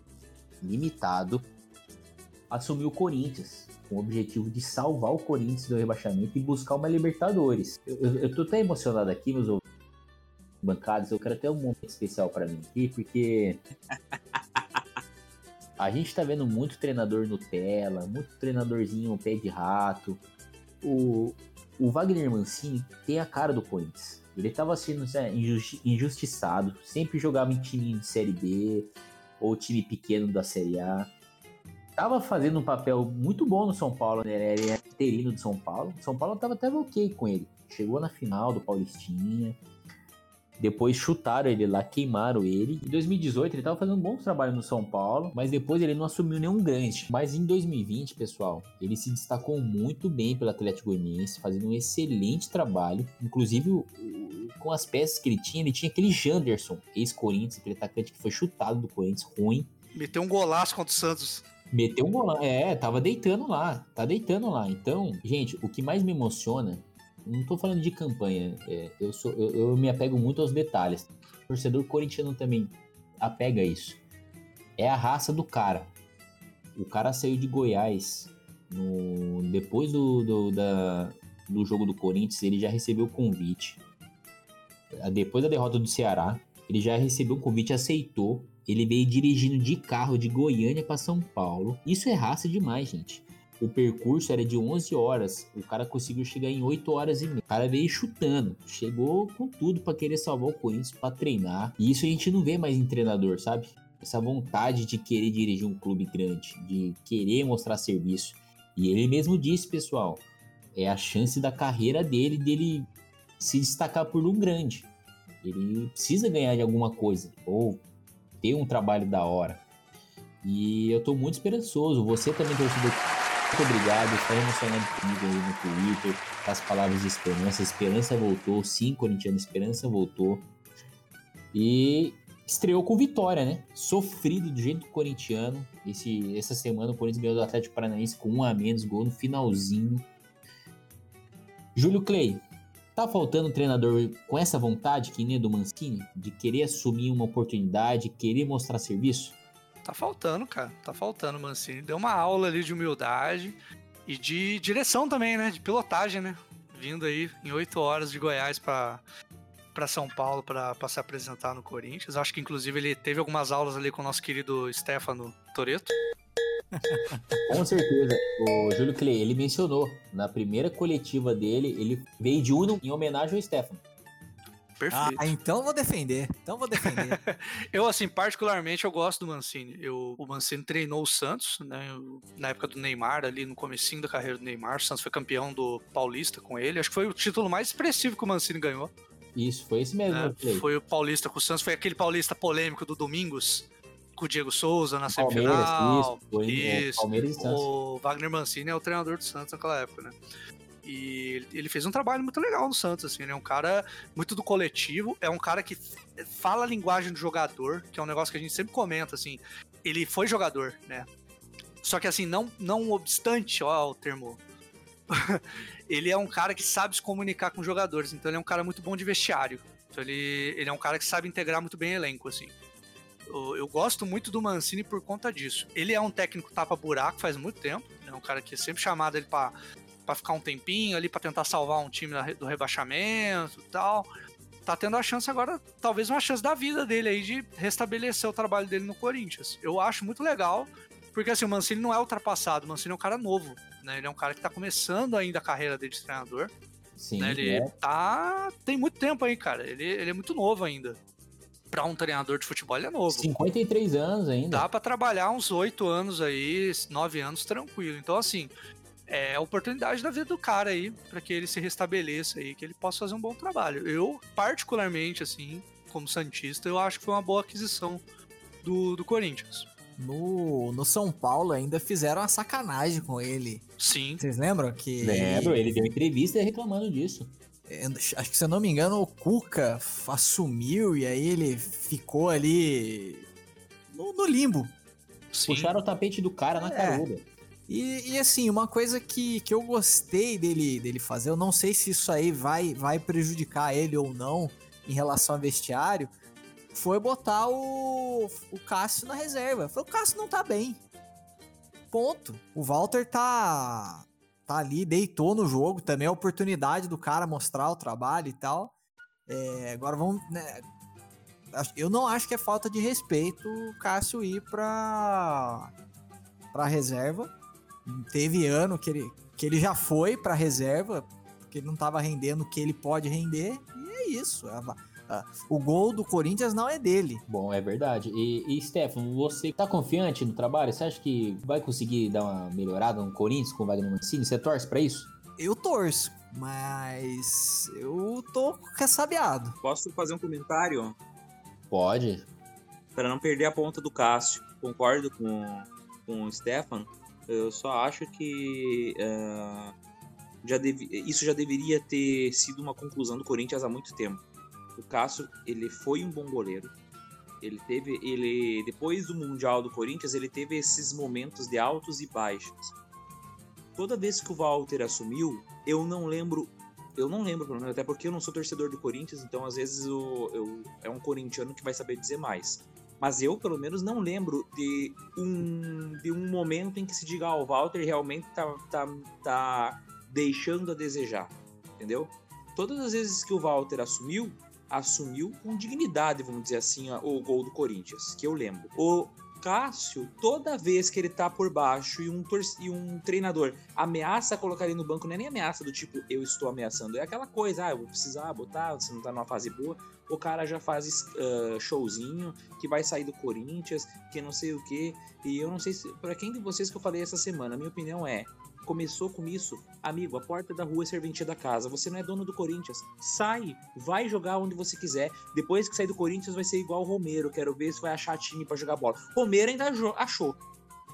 limitado, assumiu o Corinthians com o objetivo de salvar o Corinthians do rebaixamento e buscar uma Libertadores. Eu, tô até emocionado aqui, meus bancados. Eu quero até um momento especial para mim aqui, porque A gente tá vendo muito treinador Nutella, muito treinadorzinho pé de rato. O, o Wagner Mancini tem a cara do Corinthians. Ele estava sendo né, injusti injustiçado, sempre jogava em time de Série B ou time pequeno da Série A. Tava fazendo um papel muito bom no São Paulo, né? Ele é interino de São Paulo. São Paulo tava até ok com ele. Chegou na final do Paulistinha. Depois chutaram ele lá, queimaram ele. Em 2018 ele estava fazendo um bom trabalho no São Paulo, mas depois ele não assumiu nenhum grande. Mas em 2020, pessoal, ele se destacou muito bem pelo Atlético Goianiense, fazendo um excelente trabalho. Inclusive, com as peças que ele tinha, ele tinha aquele Janderson, ex-Corinthians, aquele atacante que foi chutado do Corinthians, ruim. Meteu um golaço contra o Santos. Meteu um golaço. É, tava deitando lá. Tá deitando lá. Então, gente, o que mais me emociona não tô falando de campanha, é, eu, sou, eu, eu, me apego muito aos detalhes. O torcedor corintiano também apega isso. É a raça do cara. O cara saiu de Goiás no, depois do, do, da, do jogo do Corinthians, ele já recebeu o convite. Depois da derrota do Ceará, ele já recebeu o convite, aceitou. Ele veio dirigindo de carro de Goiânia para São Paulo. Isso é raça demais, gente o percurso era de 11 horas, o cara conseguiu chegar em 8 horas e meia. O cara veio chutando, chegou com tudo para querer salvar o Corinthians, para treinar. E isso a gente não vê mais em treinador, sabe? Essa vontade de querer dirigir um clube grande, de querer mostrar serviço. E ele mesmo disse, pessoal, é a chance da carreira dele, dele se destacar por um grande. Ele precisa ganhar de alguma coisa, ou ter um trabalho da hora. E eu tô muito esperançoso. Você também, torcedor muito obrigado, está emocionado comigo aí no Twitter, as palavras de esperança. Esperança voltou, sim, corintiano, esperança voltou. E estreou com vitória, né? Sofrido do jeito corintiano. Esse, essa semana o Corinthians ganhou do Atlético Paranaense com um a menos, gol no finalzinho. Júlio Clay, tá faltando um treinador com essa vontade, que nem do Mancini, de querer assumir uma oportunidade, querer mostrar serviço? Tá faltando, cara. Tá faltando, Mancini. Deu uma aula ali de humildade e de direção também, né? De pilotagem, né? Vindo aí em oito horas de Goiás para para São Paulo para se apresentar no Corinthians. Acho que inclusive ele teve algumas aulas ali com o nosso querido Stefano Toreto. Com certeza. O Júlio Clay, ele mencionou na primeira coletiva dele, ele veio de Uno em homenagem ao Stefano. Perfeito. Ah, então vou defender. Então vou defender. eu, assim, particularmente, eu gosto do Mancini. Eu, o Mancini treinou o Santos, né? Na época do Neymar, ali no comecinho da carreira do Neymar. O Santos foi campeão do Paulista com ele. Acho que foi o título mais expressivo que o Mancini ganhou. Isso, foi esse mesmo. É, foi o Paulista com o Santos. Foi aquele Paulista polêmico do Domingos com o Diego Souza na semifinal. Isso, foi, isso. É, Palmeiras e Santos. O Wagner Mancini é o treinador do Santos naquela época, né? E ele fez um trabalho muito legal no Santos, assim. Ele é um cara muito do coletivo, é um cara que fala a linguagem do jogador, que é um negócio que a gente sempre comenta, assim. Ele foi jogador, né? Só que, assim, não, não obstante, ó, o termo. ele é um cara que sabe se comunicar com jogadores, então ele é um cara muito bom de vestiário. Então ele, ele é um cara que sabe integrar muito bem elenco, assim. Eu, gosto muito do Mancini por conta disso. Ele é um técnico tapa-buraco faz muito tempo. É um cara que é sempre chamado ele para para ficar um tempinho ali para tentar salvar um time do rebaixamento e tal. Tá tendo a chance agora, talvez uma chance da vida dele aí de restabelecer o trabalho dele no Corinthians. Eu acho muito legal, porque assim, o Mancini não é ultrapassado, o Mancini é um cara novo, né? Ele é um cara que tá começando ainda a carreira dele de treinador. Sim, né? Ele é. tá. Tem muito tempo aí, cara. Ele, ele é muito novo ainda. Pra um treinador de futebol, ele é novo. 53 anos ainda. Dá para trabalhar uns 8 anos aí, 9 anos tranquilo. Então, assim, é a oportunidade da vida do cara aí, para que ele se restabeleça aí, que ele possa fazer um bom trabalho. Eu, particularmente, assim, como Santista, eu acho que foi uma boa aquisição do, do Corinthians. No, no São Paulo ainda fizeram uma sacanagem com ele. Sim. Vocês lembram que. Lembro, ele deu entrevista reclamando disso. É, acho que se eu não me engano, o Cuca assumiu e aí ele ficou ali no, no limbo. Sim. Puxaram o tapete do cara na é. caruda. E, e, assim, uma coisa que, que eu gostei dele, dele fazer, eu não sei se isso aí vai, vai prejudicar ele ou não em relação ao vestiário, foi botar o, o Cássio na reserva. Foi, o Cássio não tá bem. Ponto. O Walter tá, tá ali, deitou no jogo, também é a oportunidade do cara mostrar o trabalho e tal. É, agora vamos. Né, eu não acho que é falta de respeito o Cássio ir pra, pra reserva Teve ano que ele, que ele já foi pra reserva, porque ele não tava rendendo o que ele pode render. E é isso. A, o gol do Corinthians não é dele. Bom, é verdade. E, e Stefano, você tá confiante no trabalho? Você acha que vai conseguir dar uma melhorada no Corinthians com o Wagner Mancini? Você torce pra isso? Eu torço, mas eu tô ressabiado. Posso fazer um comentário? Pode. Para não perder a ponta do Cássio. Concordo com, com o Stefan. Eu só acho que uh, já deve, isso já deveria ter sido uma conclusão do Corinthians há muito tempo. O Cássio, ele foi um bom goleiro. Ele teve, ele depois do mundial do Corinthians, ele teve esses momentos de altos e baixos. Toda vez que o Walter assumiu, eu não lembro eu não lembro, até porque eu não sou torcedor do Corinthians, então às vezes eu, eu, é um corintiano que vai saber dizer mais. Mas eu, pelo menos, não lembro de um, de um momento em que se diga, ah, o Walter realmente tá, tá, tá deixando a desejar, entendeu? Todas as vezes que o Walter assumiu, assumiu com dignidade, vamos dizer assim, o gol do Corinthians, que eu lembro. O Cássio, toda vez que ele tá por baixo e um, e um treinador ameaça colocar ele no banco, não é nem ameaça do tipo, eu estou ameaçando, é aquela coisa, ah, eu vou precisar botar, você não tá numa fase boa, o cara já faz uh, showzinho, que vai sair do Corinthians, que não sei o que, e eu não sei se, pra quem de vocês que eu falei essa semana, a minha opinião é, começou com isso, amigo, a porta da rua é serventia da casa. Você não é dono do Corinthians. Sai, vai jogar onde você quiser. Depois que sair do Corinthians vai ser igual o Romero. Quero ver se vai achar time para jogar bola. Romero ainda achou.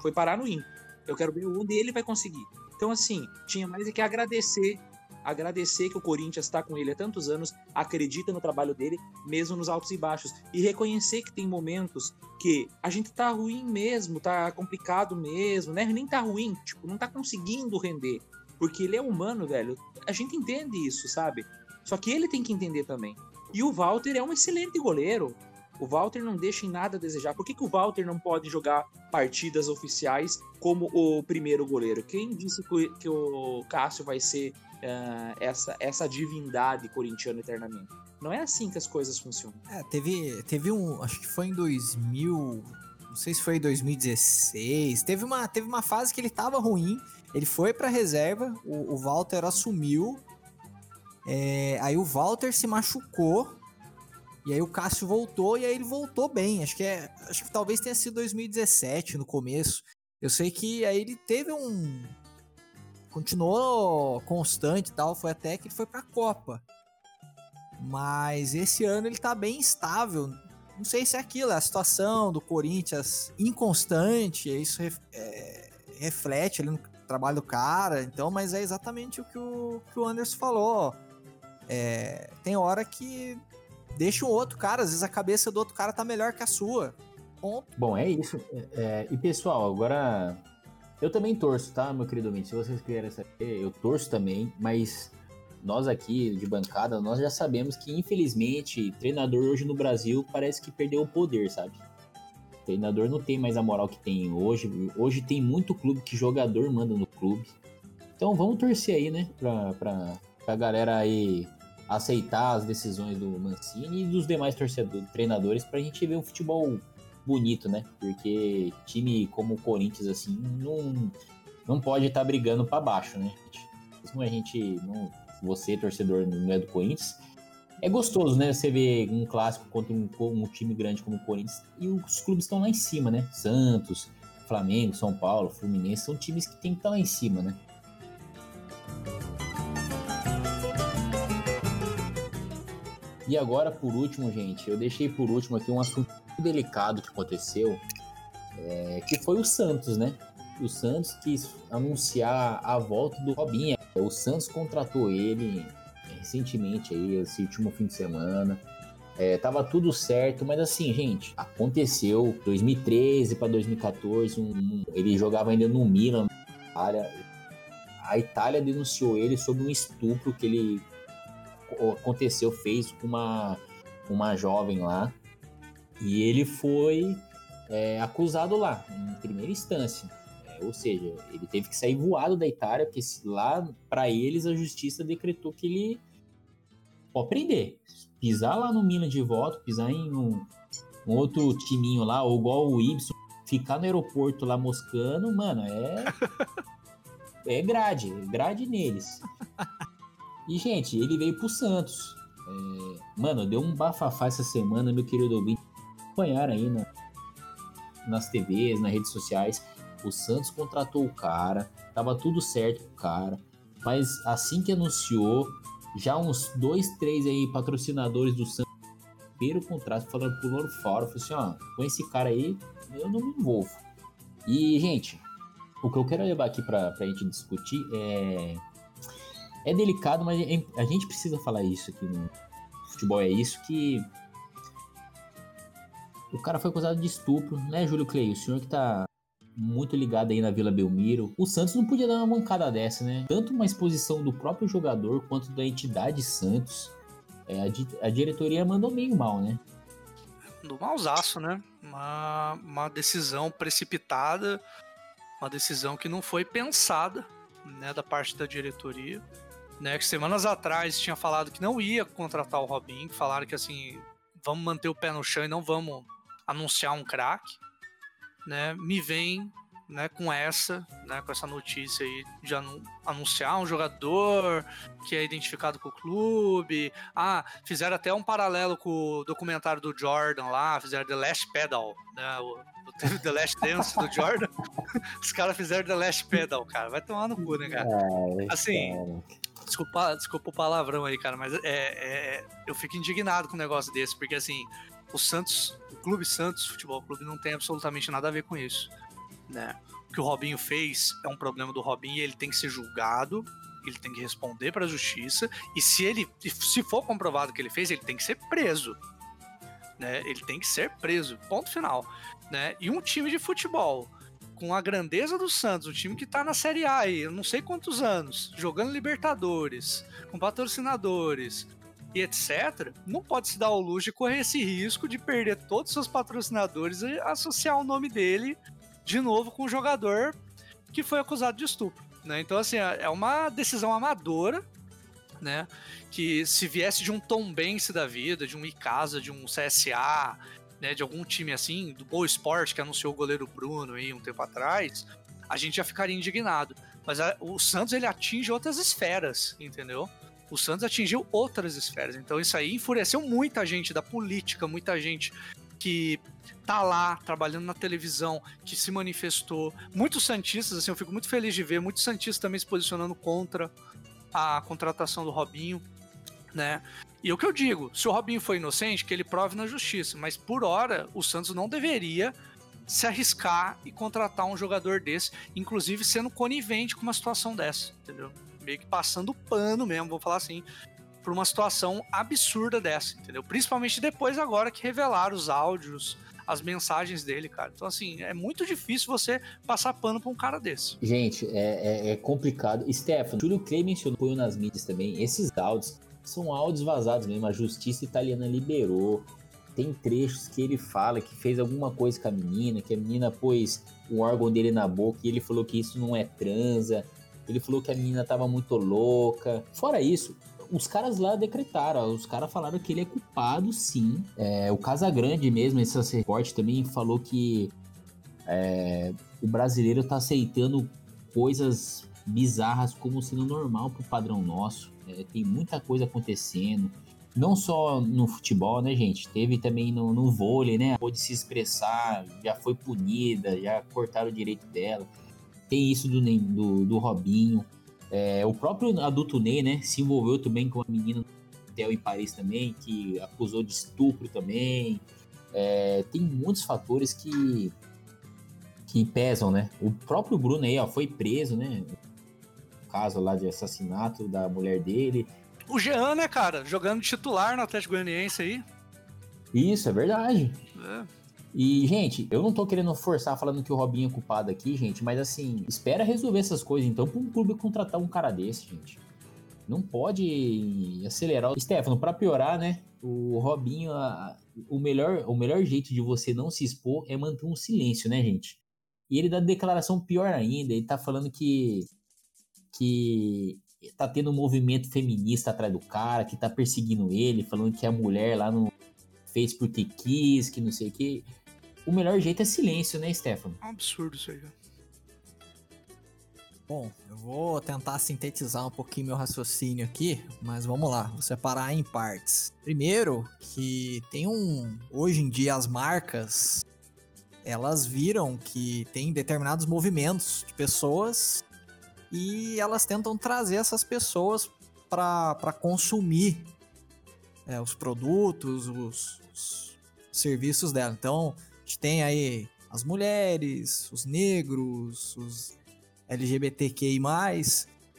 Foi parar no IN. Eu quero ver onde ele vai conseguir. Então, assim, tinha mais que agradecer agradecer que o Corinthians está com ele há tantos anos, acredita no trabalho dele, mesmo nos altos e baixos, e reconhecer que tem momentos que a gente tá ruim mesmo, tá complicado mesmo, né? Nem tá ruim, tipo, não tá conseguindo render, porque ele é humano, velho. A gente entende isso, sabe? Só que ele tem que entender também. E o Walter é um excelente goleiro. O Walter não deixa em nada a desejar. Por que, que o Walter não pode jogar partidas oficiais como o primeiro goleiro? Quem disse que, o Cássio vai ser uh, essa, essa divindade corintiana eternamente. Não é assim que as coisas funcionam. É, teve, teve um. Acho que foi em 2000. Não sei se foi em 2016. Teve uma, teve uma fase que ele tava ruim. Ele foi pra reserva. O, o Walter assumiu. É, aí o Walter se machucou. E aí o Cássio voltou e aí ele voltou bem. Acho que é, acho que talvez tenha sido 2017 no começo. Eu sei que aí ele teve um continuou constante e tal, foi até que ele foi pra Copa. Mas esse ano ele tá bem estável. Não sei se é aquilo, é a situação do Corinthians inconstante, isso é, reflete ali no trabalho do cara, então, mas é exatamente o que o, que o Anderson falou. É, tem hora que deixa o outro cara, às vezes a cabeça do outro cara tá melhor que a sua. Ponto. Bom, é isso. É, é e pessoal, agora eu também torço, tá, meu querido amigo? Se vocês querem saber, eu torço também, mas nós aqui de bancada, nós já sabemos que, infelizmente, treinador hoje no Brasil parece que perdeu o poder, sabe? Treinador não tem mais a moral que tem hoje. Hoje tem muito clube que jogador manda no clube. Então vamos torcer aí, né? Pra, pra, pra galera aí aceitar as decisões do Mancini e dos demais torcedores, treinadores, pra gente ver um futebol bonito, né? Porque time como o Corinthians, assim, não, não pode estar tá brigando para baixo, né? Mesmo a gente, não, você, torcedor, não é do Corinthians, é gostoso, né? Você ver um clássico contra um, um time grande como o Corinthians e os clubes estão lá em cima, né? Santos, Flamengo, São Paulo, Fluminense, são times que tem que estar tá lá em cima, né? E agora, por último, gente, eu deixei por último aqui um assunto delicado que aconteceu, é, que foi o Santos, né? O Santos quis anunciar a volta do Robinho. O Santos contratou ele recentemente aí, esse último fim de semana. É, tava tudo certo, mas assim, gente, aconteceu 2013 para 2014, um, um, ele jogava ainda no Milan. A Itália denunciou ele sobre um estupro que ele aconteceu, fez com uma, uma jovem lá. E ele foi é, acusado lá, em primeira instância. É, ou seja, ele teve que sair voado da Itália, porque lá, para eles, a justiça decretou que ele pode prender. Pisar lá no Minas de volta, pisar em um, um outro timinho lá, ou igual o Ibson, ficar no aeroporto lá moscando, mano, é. é grade, grade neles. E, gente, ele veio pro Santos. É, mano, deu um bafafá essa semana, meu querido ouvinte. Acompanharam aí na, nas TVs, nas redes sociais. O Santos contratou o cara, tava tudo certo com o cara. Mas assim que anunciou, já uns dois, três aí patrocinadores do Santos o contrato falando pro Loro fora. Falei assim, ó, com esse cara aí, eu não me envolvo. E, gente, o que eu quero levar aqui pra, pra gente discutir é. É delicado, mas a gente precisa falar isso aqui no futebol. É isso que. O cara foi acusado de estupro, né, Júlio Clay? O senhor que tá muito ligado aí na Vila Belmiro. O Santos não podia dar uma mancada dessa, né? Tanto uma exposição do próprio jogador quanto da entidade Santos. É, a, di a, diretoria mandou meio mal, né? Do malzaço, né? Uma, uma decisão precipitada, uma decisão que não foi pensada, né, da parte da diretoria. Né, que semanas atrás tinha falado que não ia contratar o Robin, que falaram que assim, vamos manter o pé no chão e não vamos anunciar um craque né, me vem né, com essa, né, com essa notícia aí de anunciar um jogador que é identificado com o clube. Ah, fizeram até um paralelo com o documentário do Jordan lá, fizeram The Last Pedal, né, o, o The Last Dance do Jordan. Os caras fizeram The Last Pedal, cara. Vai tomar no cu, né, cara? Assim, desculpa, desculpa o palavrão aí, cara, mas é, é, eu fico indignado com um negócio desse, porque assim, o Santos, o Clube Santos Futebol Clube não tem absolutamente nada a ver com isso, né? O que o Robinho fez é um problema do Robinho, ele tem que ser julgado, ele tem que responder para a justiça e se ele se for comprovado que ele fez, ele tem que ser preso. Né? Ele tem que ser preso. Ponto final, né? E um time de futebol com a grandeza do Santos, um time que tá na Série A aí, eu não sei quantos anos, jogando Libertadores, com patrocinadores, e etc., não pode se dar ao luxo de correr esse risco de perder todos os seus patrocinadores e associar o nome dele de novo com o jogador que foi acusado de estupro. Né? Então, assim, é, é uma decisão amadora, né? Que se viesse de um Tom Bense da vida, de um Icasa, de um CSA, né? De algum time assim, do Boa Esporte, que anunciou o goleiro Bruno aí um tempo atrás, a gente já ficaria indignado. Mas a, o Santos, ele atinge outras esferas, entendeu? o Santos atingiu outras esferas. Então isso aí enfureceu muita gente da política, muita gente que tá lá trabalhando na televisão, que se manifestou. Muitos santistas, assim, eu fico muito feliz de ver muitos santistas também se posicionando contra a contratação do Robinho, né? E o que eu digo, se o Robinho foi inocente, que ele prove na justiça, mas por hora o Santos não deveria se arriscar e contratar um jogador desse, inclusive sendo conivente com uma situação dessa, entendeu? meio que passando pano mesmo, vou falar assim, por uma situação absurda dessa, entendeu? Principalmente depois agora que revelaram os áudios, as mensagens dele, cara. Então, assim, é muito difícil você passar pano pra um cara desse. Gente, é, é, é complicado. Stefano, Júlio Clay mencionou, nas mídias também, esses áudios são áudios vazados mesmo, a justiça italiana liberou. Tem trechos que ele fala que fez alguma coisa com a menina, que a menina pôs o órgão dele na boca e ele falou que isso não é transa. Ele falou que a menina tava muito louca. Fora isso, os caras lá decretaram, os caras falaram que ele é culpado, sim. É, o Casagrande mesmo, esse reporte também falou que é, o brasileiro tá aceitando coisas bizarras como sendo normal pro padrão nosso. É, tem muita coisa acontecendo. Não só no futebol, né, gente? Teve também no, no vôlei, né? Pôde se expressar, já foi punida, já cortaram o direito dela. Tem isso do, do, do Robinho. É, o próprio adulto Ney, né, se envolveu também com uma menina no hotel em Paris também, que acusou de estupro também. É, tem muitos fatores que, que pesam, né? O próprio Bruno aí, ó, foi preso, né? Caso lá de assassinato da mulher dele. O Jean, né, cara? Jogando titular no Atlético Goianiense aí. Isso, é verdade. É. E, gente, eu não tô querendo forçar falando que o Robinho é culpado aqui, gente, mas assim, espera resolver essas coisas então pra um clube contratar um cara desse, gente. Não pode acelerar. o Stefano, pra piorar, né? O Robinho, a, o, melhor, o melhor jeito de você não se expor é manter um silêncio, né, gente? E ele dá declaração pior ainda, ele tá falando que. Que tá tendo um movimento feminista atrás do cara, que tá perseguindo ele, falando que a mulher lá não fez porque quis, que não sei o que o melhor jeito é silêncio, né, Stefano? É um absurdo isso aí, Bom, eu vou tentar sintetizar um pouquinho meu raciocínio aqui, mas vamos lá, vou separar em partes. Primeiro, que tem um. Hoje em dia, as marcas elas viram que tem determinados movimentos de pessoas e elas tentam trazer essas pessoas para consumir é, os produtos, os, os serviços dela. Então, a gente tem aí as mulheres, os negros, os LGBTQI.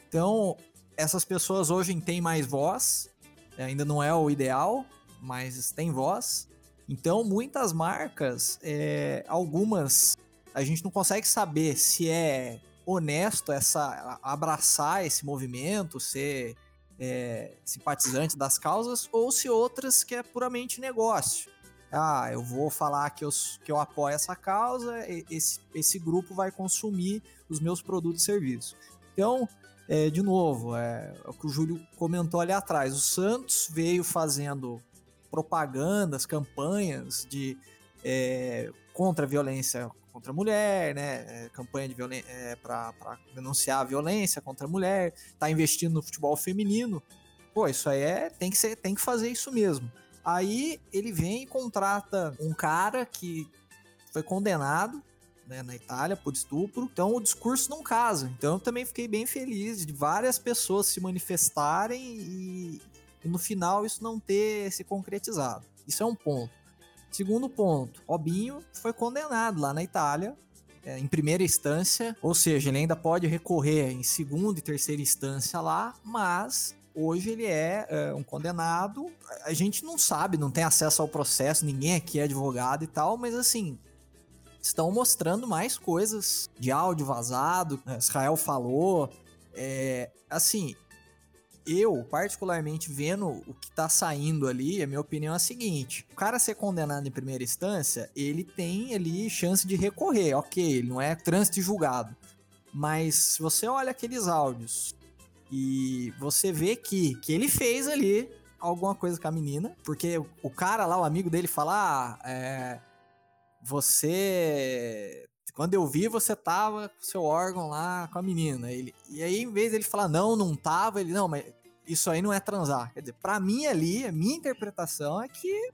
Então, essas pessoas hoje têm mais voz, ainda não é o ideal, mas tem voz. Então, muitas marcas, é, algumas, a gente não consegue saber se é honesto essa abraçar esse movimento, ser é, simpatizante das causas, ou se outras que é puramente negócio. Ah, eu vou falar que eu, que eu apoio essa causa, esse, esse grupo vai consumir os meus produtos e serviços. Então, é, de novo, é, é o que o Júlio comentou ali atrás. O Santos veio fazendo propagandas, campanhas de é, contra a violência contra a mulher, né? É, campanha de violência é, para denunciar a violência contra a mulher, tá investindo no futebol feminino. Pô, isso aí é tem que ser, tem que fazer isso mesmo. Aí ele vem e contrata um cara que foi condenado né, na Itália por estupro. Então o discurso não casa. Então eu também fiquei bem feliz de várias pessoas se manifestarem e, e no final isso não ter se concretizado. Isso é um ponto. Segundo ponto, Robinho foi condenado lá na Itália é, em primeira instância, ou seja, ele ainda pode recorrer em segunda e terceira instância lá, mas hoje ele é, é, um condenado. A gente não sabe, não tem acesso ao processo, ninguém aqui é advogado e tal, mas assim. Estão mostrando mais coisas de áudio vazado. Israel falou. É, assim, eu, particularmente, vendo o que tá saindo ali, a minha opinião é a seguinte: o cara ser condenado em primeira instância, ele tem ali chance de recorrer, ok, ele não é trânsito julgado. Mas se você olha aqueles áudios e você vê que, que ele fez ali alguma coisa com a menina, porque o cara lá, o amigo dele, fala: ah, é, você quando eu vi, você tava com seu órgão lá com a menina. Ele, e aí, em vez dele falar, não, não tava, ele, não, mas isso aí não é transar. Quer dizer, pra mim ali, a minha interpretação é que.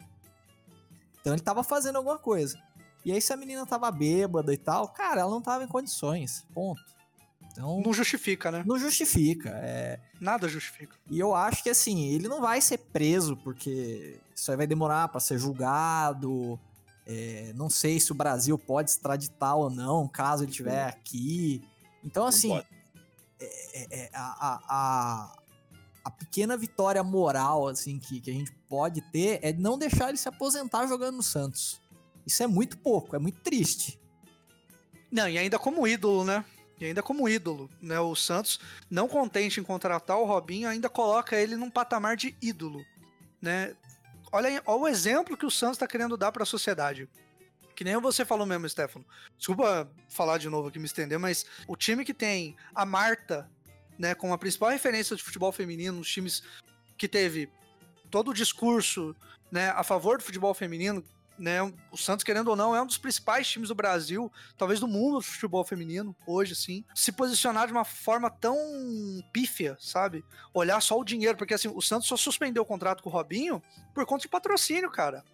Então ele tava fazendo alguma coisa. E aí, se a menina tava bêbada e tal, cara, ela não tava em condições. Ponto. Então, não justifica, né? Não justifica. É... Nada justifica. E eu acho que assim, ele não vai ser preso porque isso aí vai demorar para ser julgado. É, não sei se o Brasil pode extraditar ou não, caso ele estiver aqui. Então, assim, é, é, é, a, a, a, pequena vitória moral assim que, que a gente pode ter é não deixar ele se aposentar jogando no Santos. Isso é muito pouco, é muito triste. Não, e ainda como ídolo, né? E ainda como ídolo, né? O Santos, não contente em contratar o Robinho, ainda coloca ele num patamar de ídolo, né? olha, olha o exemplo que o Santos está querendo dar para a sociedade. Que nem você falou mesmo, Stefano. Desculpa falar de novo aqui, me estender, mas o time que tem a Marta, né, como a principal referência de futebol feminino, os times que teve todo o discurso, né, a favor do futebol feminino, né? O Santos, querendo ou não, é um dos principais times do Brasil, talvez do mundo do futebol feminino, hoje, sim. Se posicionar de uma forma tão pífia, sabe? Olhar só o dinheiro, porque assim, o Santos só suspendeu o contrato com o Robinho por conta de patrocínio, cara.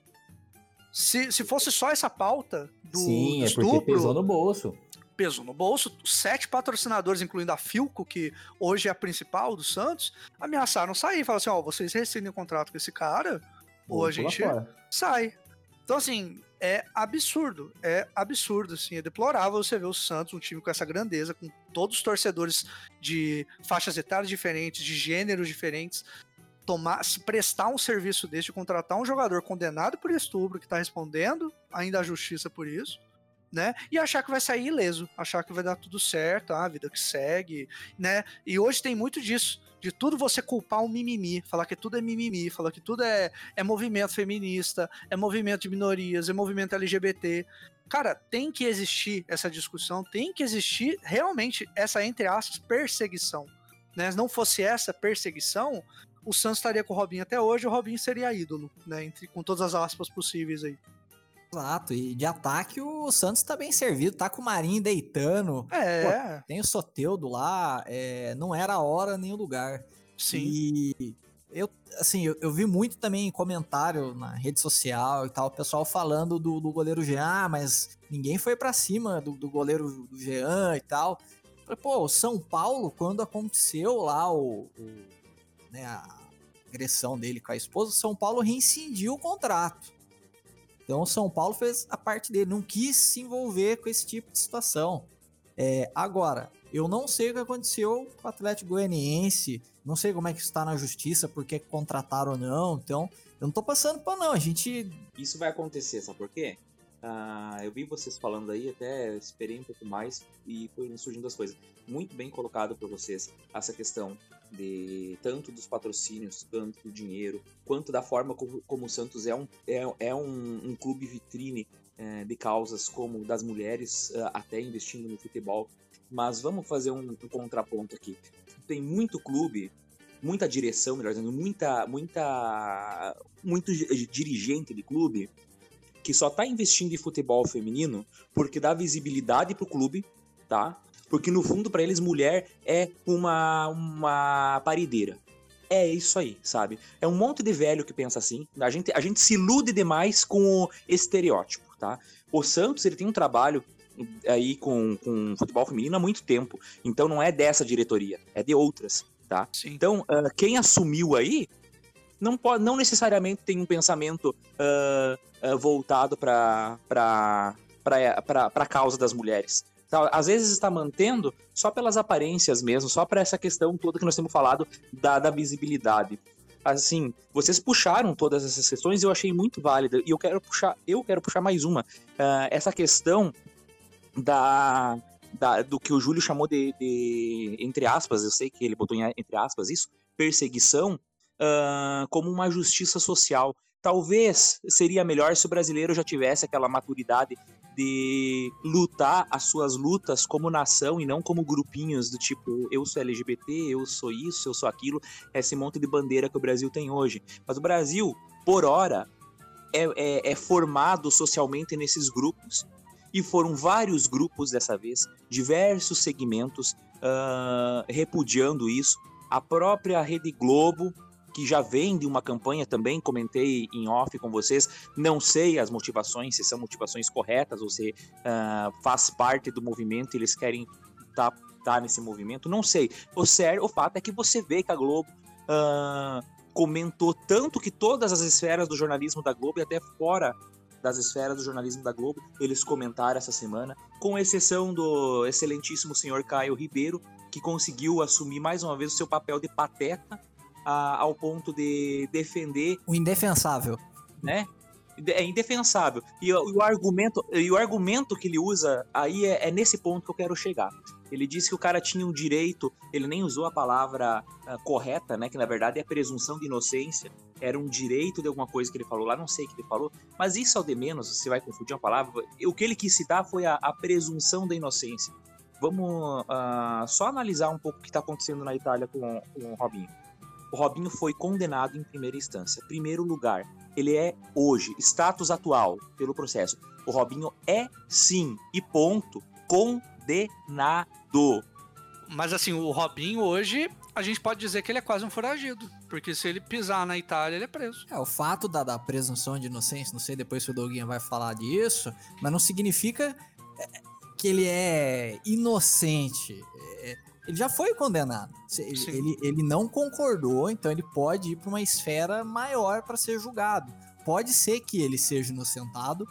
Se, se fosse só essa pauta do, Sim, do é porque pesou no bolso. Pesou no bolso. Sete patrocinadores, incluindo a Filco, que hoje é a principal do Santos, ameaçaram sair. Falaram assim: ó, oh, vocês rescindem o contrato com esse cara, ou a gente sai. Então, assim, é absurdo. É absurdo, assim. É deplorável você ver o Santos, um time com essa grandeza, com todos os torcedores de faixas etárias diferentes, de gêneros diferentes, tomar, se prestar um serviço desse, contratar um jogador condenado por estupro que está respondendo ainda à justiça por isso, né? E achar que vai sair ileso, achar que vai dar tudo certo, ah, a vida que segue, né? E hoje tem muito disso de tudo você culpar um mimimi, falar que tudo é mimimi, falar que tudo é, é movimento feminista, é movimento de minorias, é movimento LGBT. Cara, tem que existir essa discussão, tem que existir realmente essa, entre aspas, perseguição. Né? Se não fosse essa perseguição, o Santos estaria com o Robinho até hoje, o Robinho seria ídolo, né? Entre, com todas as aspas possíveis aí. Exato, e de ataque o Santos tá bem servido, tá com o Marinho deitando. É. Pô, tem o Soteudo lá, é, não era a hora nem o lugar. Sim. E eu, assim, eu, eu vi muito também comentário na rede social e tal, o pessoal falando do, do goleiro Jean, ah, mas ninguém foi para cima do, do, goleiro do Jean e tal. Pô, o São Paulo, quando aconteceu lá o, o né, a agressão dele com a esposa, o São Paulo reincidiu o contrato. Então o São Paulo fez a parte dele, não quis se envolver com esse tipo de situação. É, agora, eu não sei o que aconteceu com o Atlético Goianiense, não sei como é que está na justiça, porque contrataram ou não, então eu não tô passando para não, a gente... Isso vai acontecer, sabe por quê? Uh, eu vi vocês falando aí, até esperei um pouco mais e foi surgindo as coisas. Muito bem colocado por vocês essa questão de tanto dos patrocínios, tanto do dinheiro, quanto da forma como, como o Santos é um, é, é um, um clube vitrine é, de causas como das mulheres, uh, até investindo no futebol. Mas vamos fazer um, um contraponto aqui. Tem muito clube muita direção, melhor dizendo, muita, muita, muito dirigente de clube que só tá investindo em futebol feminino porque dá visibilidade pro clube, tá? Porque no fundo para eles mulher é uma uma parideira. É isso aí, sabe? É um monte de velho que pensa assim. A gente, a gente se ilude demais com o estereótipo, tá? O Santos, ele tem um trabalho aí com, com futebol feminino há muito tempo. Então não é dessa diretoria, é de outras, tá? Sim. Então, uh, quem assumiu aí não, pode, não necessariamente tem um pensamento uh, uh, voltado para a causa das mulheres. Então, às vezes está mantendo só pelas aparências mesmo, só para essa questão toda que nós temos falado da, da visibilidade. Assim, vocês puxaram todas essas questões e eu achei muito válida. E eu quero puxar, eu quero puxar mais uma. Uh, essa questão da, da, do que o Júlio chamou de, de, entre aspas, eu sei que ele botou em, entre aspas isso, perseguição, uh, como uma justiça social. Talvez seria melhor se o brasileiro já tivesse aquela maturidade de lutar as suas lutas como nação e não como grupinhos do tipo eu sou LGBT, eu sou isso, eu sou aquilo, esse monte de bandeira que o Brasil tem hoje. Mas o Brasil, por hora, é, é, é formado socialmente nesses grupos e foram vários grupos dessa vez, diversos segmentos uh, repudiando isso. A própria Rede Globo que já vem de uma campanha também, comentei em off com vocês, não sei as motivações, se são motivações corretas ou se uh, faz parte do movimento eles querem estar tá, tá nesse movimento, não sei. O sério, o fato é que você vê que a Globo uh, comentou tanto que todas as esferas do jornalismo da Globo e até fora das esferas do jornalismo da Globo, eles comentaram essa semana, com exceção do excelentíssimo senhor Caio Ribeiro, que conseguiu assumir mais uma vez o seu papel de pateta a, ao ponto de defender. O indefensável. Né? É indefensável. E, o argumento, e o argumento que ele usa aí é, é, nesse ponto que eu quero chegar. Ele disse que o cara tinha um direito, ele nem usou a palavra uh, correta, né? Que na verdade é a presunção de inocência. Era um direito de alguma coisa que ele falou lá, não sei o que ele falou, mas isso ao de menos, você vai confundir uma palavra. O que ele quis citar foi a, a presunção da inocência. Vamos uh, só analisar um pouco o que está acontecendo na Itália com, com o Robinho o Robinho foi condenado em primeira instância. Primeiro lugar, ele é hoje, status atual, pelo processo. O Robinho é sim, e ponto, condenado. Mas assim, o Robinho hoje, a gente pode dizer que ele é quase um foragido. Porque se ele pisar na Itália, ele é preso. É, o fato da, da presunção de inocência, não sei depois se o Doguinha vai falar disso, mas não significa é, que ele é inocente ele já foi condenado. Ele, ele não concordou, então ele pode ir para uma esfera maior para ser julgado. Pode ser que ele seja inocentado,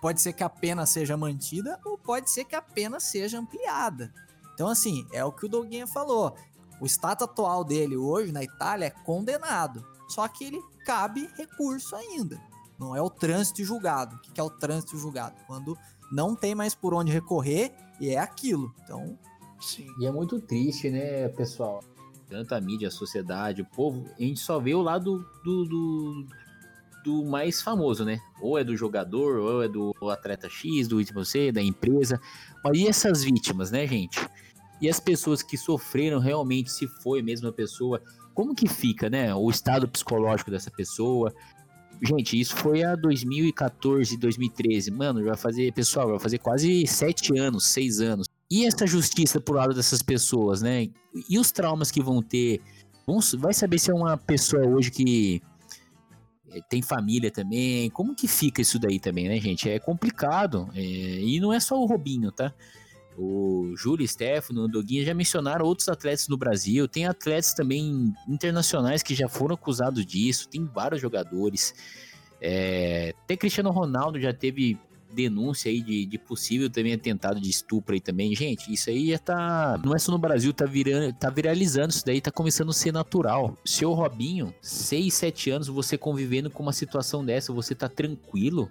pode ser que a pena seja mantida, ou pode ser que a pena seja ampliada. Então, assim, é o que o Doguinha falou. O status atual dele hoje na Itália é condenado. Só que ele cabe recurso ainda. Não é o trânsito julgado. O que é o trânsito julgado? Quando não tem mais por onde recorrer e é aquilo. Então, Sim. E é muito triste, né, pessoal? Tanto a mídia, a sociedade, o povo, a gente só vê o lado do, do, do mais famoso, né? Ou é do jogador, ou é do atleta X, do você, da empresa. Mas e essas vítimas, né, gente? E as pessoas que sofreram realmente, se foi mesmo a pessoa, como que fica, né? O estado psicológico dessa pessoa. Gente, isso foi a 2014, 2013. Mano, vai fazer, pessoal, vai fazer quase sete anos, seis anos. E essa justiça pro lado dessas pessoas, né? E os traumas que vão ter? Vamos, vai saber se é uma pessoa hoje que eh, tem família também. Como que fica isso daí também, né, gente? É complicado. é, e não é só o Robinho, tá? O Júlio, Stefano, o Doguinha já mencionaram outros atletas no Brasil. Tem atletas também internacionais que já foram acusados disso. Tem vários jogadores. É, até Cristiano Ronaldo já teve denúncia aí de, de possível também atentado de estupro aí também. Gente, isso aí já tá. Não é só no Brasil, tá, virando, tá viralizando isso daí, tá começando a ser natural. Seu Robinho, 6, 7 anos, você convivendo com uma situação dessa, você tá tranquilo.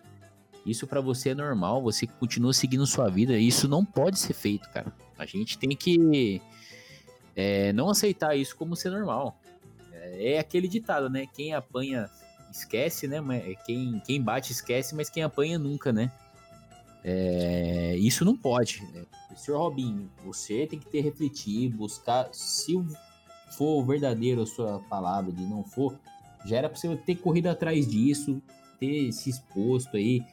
Isso pra você é normal, você continua seguindo sua vida. Isso não pode ser feito, cara. A gente tem que é, não aceitar isso como ser normal. É, é aquele ditado, né? Quem apanha esquece, né? Quem, quem bate esquece, mas quem apanha nunca, né? É, isso não pode. Né? Senhor Robinho, você tem que ter refletir, buscar. Se for verdadeiro a sua palavra, de não for, já era pra você ter corrido atrás disso, ter se exposto aí,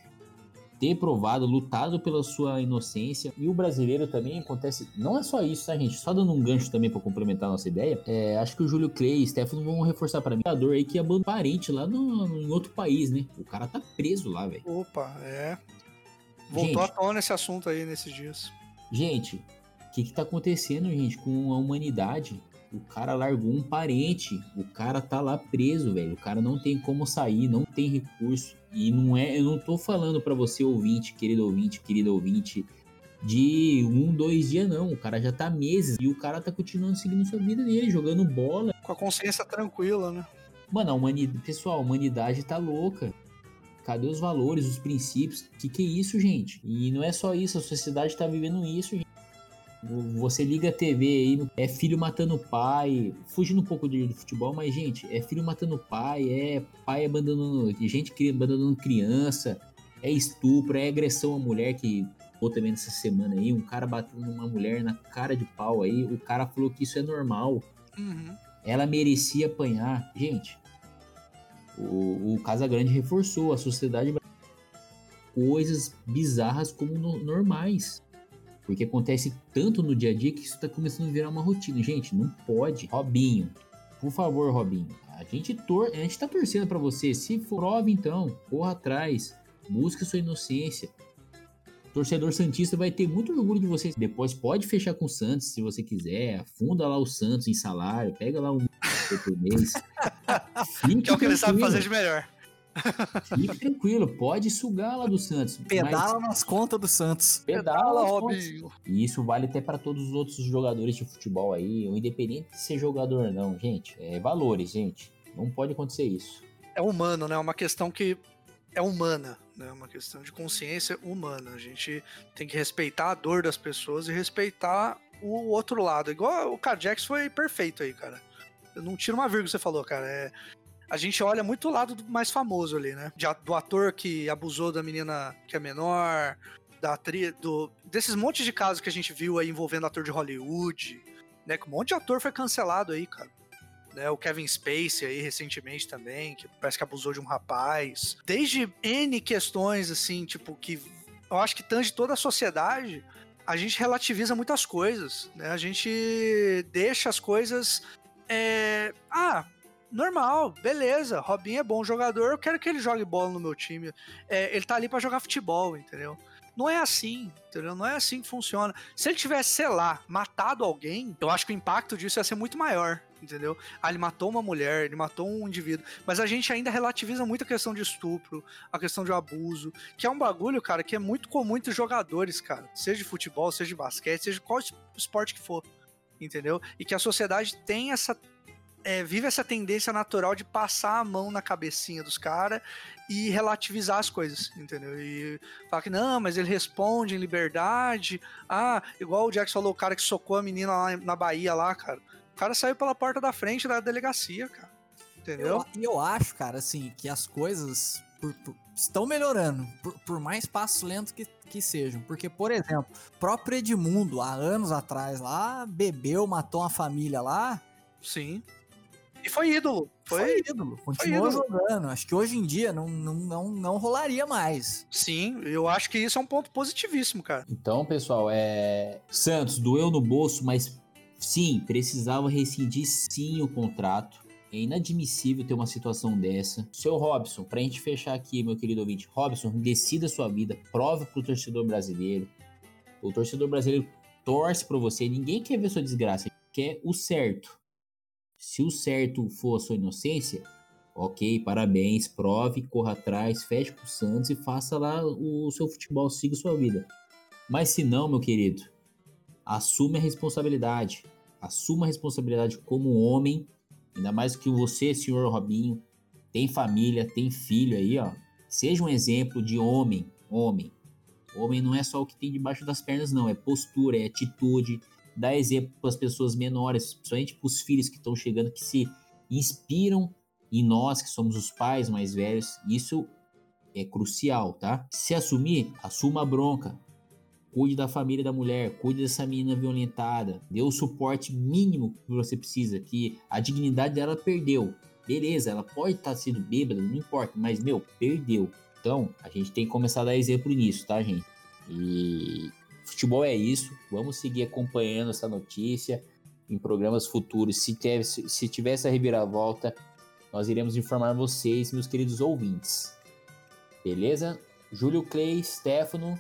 ter provado, lutado pela sua inocência. E o brasileiro também acontece. Não é só isso, tá, gente? Só dando um gancho também pra complementar a nossa ideia. é, acho que o Júlio Clay e Stefano vão reforçar pra mim. jogador aí que abandonou parente lá no, no- em outro país, né? O cara tá preso lá, velho. Opa, é. Voltou Gente. à tona esse assunto aí nesses dias. Gente, o que que tá acontecendo, gente, com a humanidade? O cara largou um parente, o cara tá lá preso, velho. O cara não tem como sair, não tem recurso. E não é, eu não tô falando pra você ouvinte, querido ouvinte, querido ouvinte, de um, dois dias não. O cara já tá meses e o cara tá continuando seguindo sua vida dele, jogando bola. Com a consciência tranquila, né? Mano, a humanidade, pessoal, a humanidade tá louca. Cadê os valores, os princípios? Que que é isso, gente? E não é só isso, a sociedade tá vivendo isso, gente. Você liga a TV aí, é filho matando pai, fugindo um pouco do futebol, mas, gente, é filho matando pai, é pai abandonando, gente abandonando criança, é estupro, é agressão à mulher que ou também nessa semana aí, um cara batendo numa mulher na cara de pau aí, o cara falou que isso é normal, Uhum. ela merecia apanhar. Gente, o, o Casagrande reforçou a sociedade coisas bizarras como no- normais. Porque acontece tanto no dia a dia que isso tá começando a virar uma rotina. Gente, não pode. Robinho, por favor, Robinho. A gente, tor a gente tá torcendo pra você. Se for prove, então, corra atrás. Busque sua inocência. Torcedor Santista vai ter muito orgulho de vocês. Depois pode fechar com o Santos se você quiser. Afunda lá o Santos em salário. Pega lá um por mês. Fique Que é o que ele sabe fazer de melhor. Fique tranquilo, pode sugar lá do Santos. Pedala nas contas do Santos. mas pedala. Robinho. E isso vale até para todos os outros jogadores de futebol aí, ou independente de ser jogador ou não, gente. É valores, gente. Não pode acontecer isso. É humano, né? É uma questão que é humana, né? Uma questão de consciência humana. A gente tem que respeitar a dor das pessoas e respeitar o outro lado. Igual o Carjax foi perfeito aí, cara. Eu não tiro uma vírgula que você falou, cara. É, a gente olha muito o lado do mais famoso ali, né? De do ator que abusou da menina que é menor, da atriz, do, desses montes de casos que a gente viu aí envolvendo ator de Hollywood, né? Que um monte de ator foi cancelado aí, cara né? O Kevin Spacey aí recentemente também, que parece que abusou de um rapaz. Desde N questões, assim, tipo, que eu acho que tange toda a sociedade, a gente relativiza muitas coisas, né? A gente deixa as coisas. é, Ah, normal, beleza. Robinho é bom jogador, eu quero que ele jogue bola no meu time. É, ele tá ali pra jogar futebol, entendeu? Não é assim, entendeu? Não é assim que funciona. Se ele tivesse, sei lá, matado alguém, eu acho que o impacto disso ia ser muito maior, entendeu? Ah, ele matou uma mulher, ele matou um indivíduo. Mas a gente ainda relativiza muito a questão de estupro, a questão de abuso, que é um bagulho, cara, que é muito comum entre jogadores, cara. Seja de futebol, seja de basquete, seja qual es- esporte que for, entendeu? E que a sociedade tem essa. é, vive essa tendência natural de passar a mão na cabecinha dos caras e relativizar as coisas, entendeu? E falar que não, mas ele responde em liberdade. Ah, igual o Jackson falou, o cara que socou a menina lá na Bahia lá, cara. O cara saiu pela porta da frente da delegacia, cara. Entendeu? Eu, e eu acho, cara, assim, que as coisas por- por- estão melhorando, por, por mais passo lento que, que sejam. Porque, por exemplo, o próprio Edmundo, há anos atrás lá, bebeu, matou uma família lá. Sim. E foi ídolo. Foi, Foi ídolo. Continuou ídolo. jogando. Acho que hoje em dia não, não, não, não rolaria mais. Sim, eu acho que isso é um ponto positivíssimo, cara. Então, pessoal, é. Santos doeu no bolso, mas sim, precisava rescindir sim o contrato. É inadmissível ter uma situação dessa. Seu Robson, pra gente fechar aqui, meu querido ouvinte, Robson, decida sua vida, prove pro torcedor brasileiro. O torcedor brasileiro torce por você, ninguém quer ver sua desgraça, quer o certo. Se o certo for a sua inocência, ok, parabéns, prove, corra atrás, feche com o Santos e faça lá o seu futebol, siga sua vida. Mas se não, meu querido, assume a responsabilidade. Assuma a responsabilidade como homem, ainda mais que você, senhor Robinho, tem família, tem filho aí, ó. Seja um exemplo de homem, homem. Homem não é só o que tem debaixo das pernas, não. É postura, é atitude. Dá exemplo para as pessoas menores, principalmente para os filhos que estão chegando, que se inspiram em nós, que somos os pais mais velhos. Isso é crucial, tá? Se assumir, assuma a bronca. Cuide da família da mulher, cuide dessa menina violentada, dê o suporte mínimo que você precisa, que a dignidade dela perdeu. Beleza, ela pode estar sendo bêbada, não importa, mas meu, perdeu. Então, a gente tem que começar a dar exemplo nisso, tá, gente? E futebol é isso. Vamos seguir acompanhando essa notícia em programas futuros. Se tiver, se tiver essa reviravolta, nós iremos informar vocês, meus queridos ouvintes. Beleza? Júlio Clay, Stefano,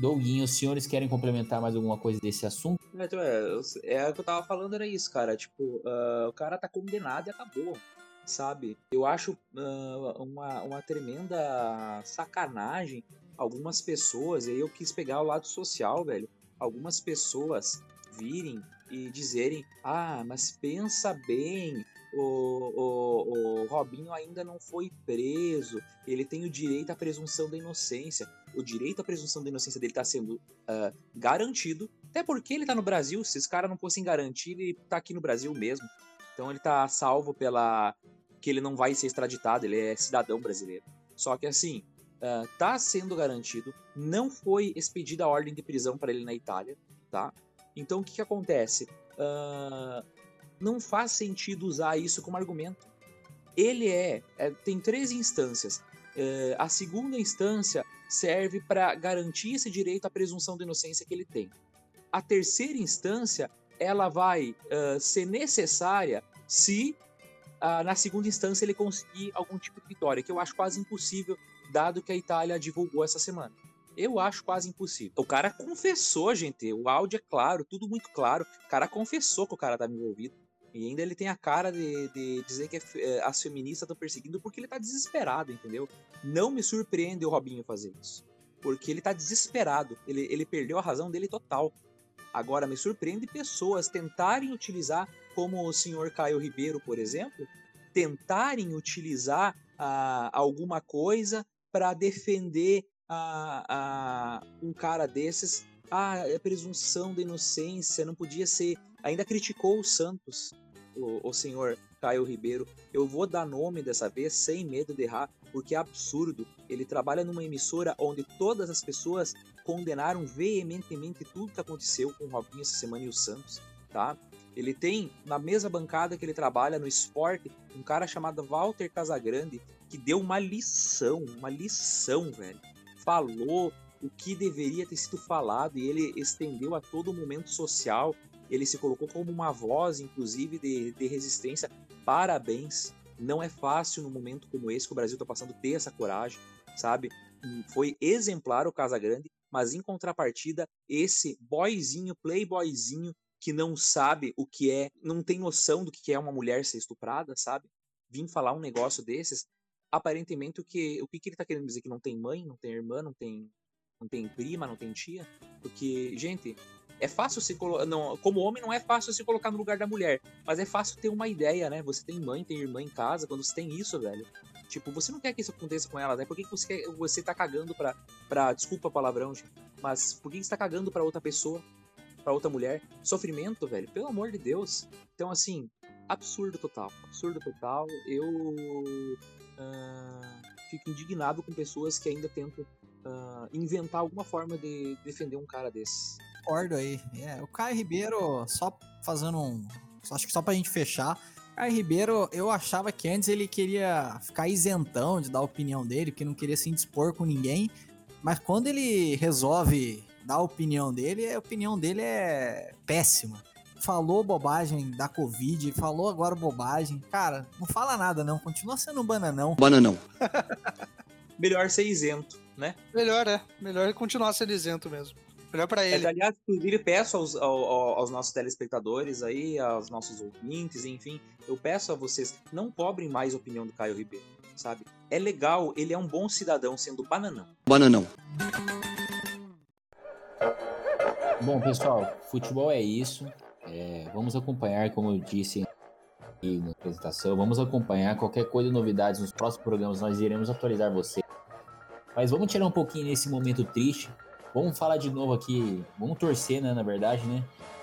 Douguinho, os senhores querem complementar mais alguma coisa desse assunto? É, é, o que eu tava falando, era isso, cara. Tipo, ah, o cara tá condenado e acabou, sabe? Eu acho ah, uma, uma tremenda sacanagem algumas pessoas, e aí eu quis pegar o lado social, velho. Algumas pessoas virem e dizerem: Ah, mas pensa bem, o, o, o Robinho ainda não foi preso, ele tem o direito à presunção da inocência. O direito à presunção da inocência dele tá sendo ah, garantido até porque ele tá no Brasil, se esse cara não fosse garantir, ele tá aqui no Brasil mesmo. Então ele tá salvo pela. que ele não vai ser extraditado, ele é cidadão brasileiro. Só que assim, ah, tá sendo garantido, não foi expedida a ordem de prisão para ele na Itália, tá? Então o que que acontece? Ah, não faz sentido usar isso como argumento. Ele é. é, tem três instâncias. Eh, a segunda instância serve para garantir esse direito à presunção de inocência que ele tem. A terceira instância, ela vai ah, ser necessária se na segunda instância ele conseguir algum tipo de vitória, que eu acho quase impossível, dado que a Itália divulgou essa semana. Eu acho quase impossível. O cara confessou, gente. O áudio é claro, tudo muito claro. O cara confessou que o cara estava envolvido. E ainda ele tem a cara de, de dizer que é eh, as feministas estão perseguindo porque ele tá desesperado, entendeu? Não me surpreende o Robinho fazer isso. Porque ele tá desesperado. Ele, ele perdeu a razão dele total. Agora, me surpreende pessoas tentarem utilizar, como o senhor Caio Ribeiro, por exemplo, tentarem utilizar ah, alguma coisa para defender ah, ah, um cara desses. Ah, é presunção da inocência, não podia ser. Ainda criticou o Santos, o, o senhor Caio Ribeiro. Eu vou dar nome dessa vez, sem medo de errar, porque é absurdo. Ele trabalha numa emissora onde todas as pessoas condenaram veementemente tudo que aconteceu com o Robinho essa semana e o Santos, tá? Ele tem na mesma bancada que ele trabalha no esporte um cara chamado Walter Casagrande que deu uma lição, uma lição, velho. Falou o que deveria ter sido falado e ele estendeu a todo momento social. Ele se colocou como uma voz, inclusive, de, de resistência. Parabéns. Não é fácil num momento como esse que o Brasil está passando ter essa coragem, sabe? Hum, Foi exemplar o Casagrande, mas em contrapartida, esse boyzinho, playboyzinho, que não sabe o que é, não tem noção do que é uma mulher ser estuprada, sabe? Vim falar um negócio desses, aparentemente o que o que, ele tá querendo dizer que não tem mãe, não tem irmã, não tem não tem prima, não tem tia, porque gente, é fácil se colocar, como homem não é fácil se colocar no lugar da mulher, mas é fácil ter uma ideia, né? Você tem mãe, tem irmã em casa, quando você tem isso, velho. Tipo, você não quer que isso aconteça com elas, né? Por que, que você, quer, você tá cagando pra, pra. Desculpa palavrão, gente. Mas por que que você tá cagando pra outra pessoa? Pra outra mulher? Sofrimento, velho? Pelo amor de Deus. Então, assim, absurdo total. Absurdo total. Eu. ah, fico indignado com pessoas que ainda tentam ah, inventar alguma forma de defender um cara desse. Concordo aí. É, o Caio Ribeiro, só fazendo um. Acho que só pra gente fechar. Caio Ribeiro, eu achava que antes ele queria ficar isentão de dar a opinião dele, que não queria se indispor com ninguém. Mas quando ele resolve dar a opinião dele, a opinião dele é péssima. Falou bobagem da Covid, falou agora bobagem. Cara, não fala nada não, continua sendo um bananão. Bananão. Melhor ser isento, né? Melhor, é. Melhor continuar sendo isento mesmo. Melhor pra É, ele. aliás, inclusive, peço aos, ao- ao- aos nossos telespectadores aí, aos nossos ouvintes, enfim, eu peço a vocês, não cobrem mais a opinião do Caio Ribeiro, sabe? É legal, ele é um bom cidadão sendo bananão. Bananão. Bom, pessoal, futebol é isso. É, vamos acompanhar, como eu disse na apresentação, vamos acompanhar qualquer coisa, novidades nos próximos programas, nós iremos atualizar você. Mas vamos tirar um pouquinho nesse momento triste. Vamos falar de novo aqui, vamos torcer, né, na verdade, né?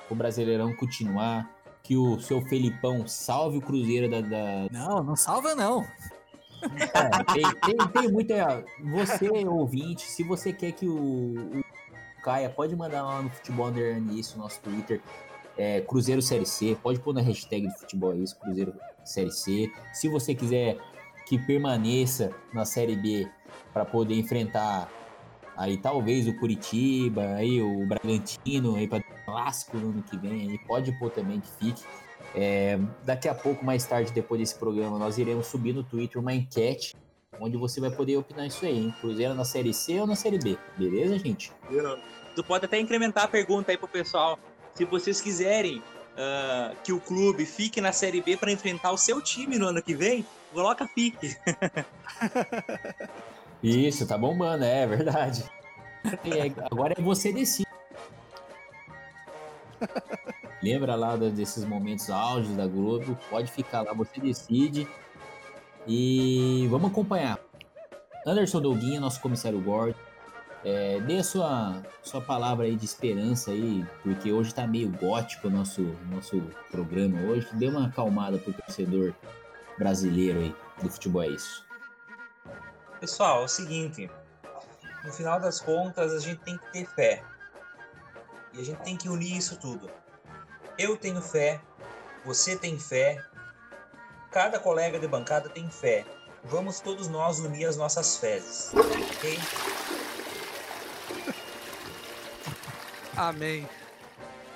O Brasileirão continuar, que o seu Felipão salve o Cruzeiro da- da, Não, não salva não. É, tem, tem, tem muita. Você, ouvinte, se você quer que o, o Caia, pode mandar lá no Futebol Underline isso, nosso Twitter. É, Cruzeiro Série C, pode pôr na hashtag de futebol é isso, Cruzeiro Série C. Se você quiser que permaneça na Série B para poder enfrentar aí talvez o Curitiba, aí o Bragantino, aí para clássico no ano que vem, aí pode pôr também que fique. É, daqui a pouco, mais tarde, depois desse programa, nós iremos subir no Twitter uma enquete onde você vai poder opinar isso aí, hein? Cruzeiro na Série C ou na Série B, beleza, gente? Tu pode até incrementar a pergunta aí pro pessoal. Se vocês quiserem ah, que o clube fique na Série B para enfrentar o seu time no ano que vem, coloca fique. Isso, tá bombando, é verdade. É, agora é você decide. Lembra lá desses momentos auges da Globo? Pode ficar lá, você decide. E vamos acompanhar. Anderson Douguinha, nosso comissário Gord. É, dê a sua, sua palavra aí de esperança aí, porque hoje tá meio gótico o nosso, nosso programa hoje. Dê uma acalmada pro torcedor brasileiro aí do futebol, é isso. Pessoal, é o seguinte. No final das contas, a gente tem que ter fé. E a gente tem que unir isso tudo. Eu tenho fé, você tem fé, cada colega de bancada tem fé. Vamos todos nós unir as nossas fezes. Ok? Amém.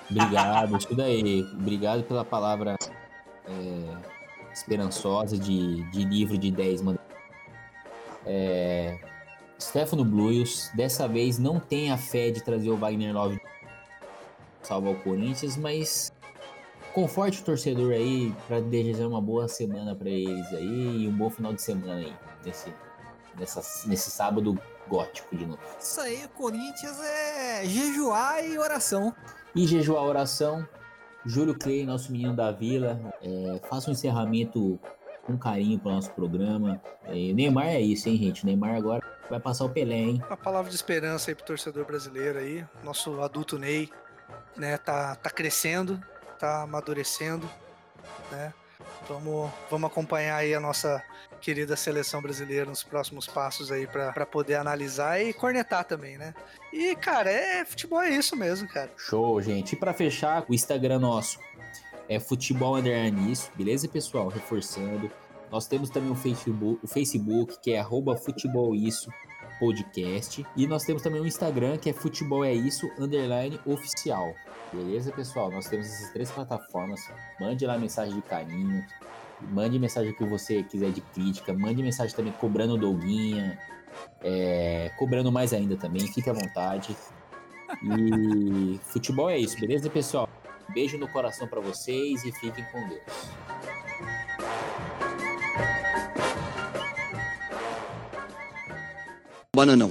Obrigado, isso daí. Obrigado pela palavra é, esperançosa de, de livro de 10, mano. É, Stefano Blues, dessa vez não tem a fé de trazer o Wagner Love salvar o Corinthians, mas conforte o torcedor aí para desejar uma boa semana para eles aí e um bom final de semana aí, nesse, nessa, nesse sábado gótico de novo. Isso aí, Corinthians é jejuar e oração. E jejuar oração. Júlio Clay, nosso menino da vila, é, faça um encerramento com carinho para o nosso programa. É, Neymar é isso, hein, gente? Neymar agora vai passar o Pelé, hein? Uma palavra de esperança aí pro torcedor brasileiro aí. Nosso adulto Ney, né, tá, tá crescendo, tá amadurecendo, né? Vamos, vamos acompanhar aí a nossa querida seleção brasileira nos próximos passos aí pra poder analisar e cornetar também, né? E, cara, é futebol é isso mesmo, cara. Show, gente. E para fechar, o Instagram nosso é futebol underline isso, beleza, pessoal? Reforçando. Nós temos também o Facebook, o Facebook que é arroba futebol isso podcast. E nós temos também o Instagram que é futebol é isso underline oficial. Beleza, pessoal? Nós temos essas três plataformas. Mande lá mensagem de carinho. Mande mensagem que você quiser de crítica. Mande mensagem também cobrando Doguinha. é, cobrando mais ainda também. Fique à vontade. E futebol é isso, beleza, pessoal? Beijo no coração pra vocês e fiquem com Deus. Bananão.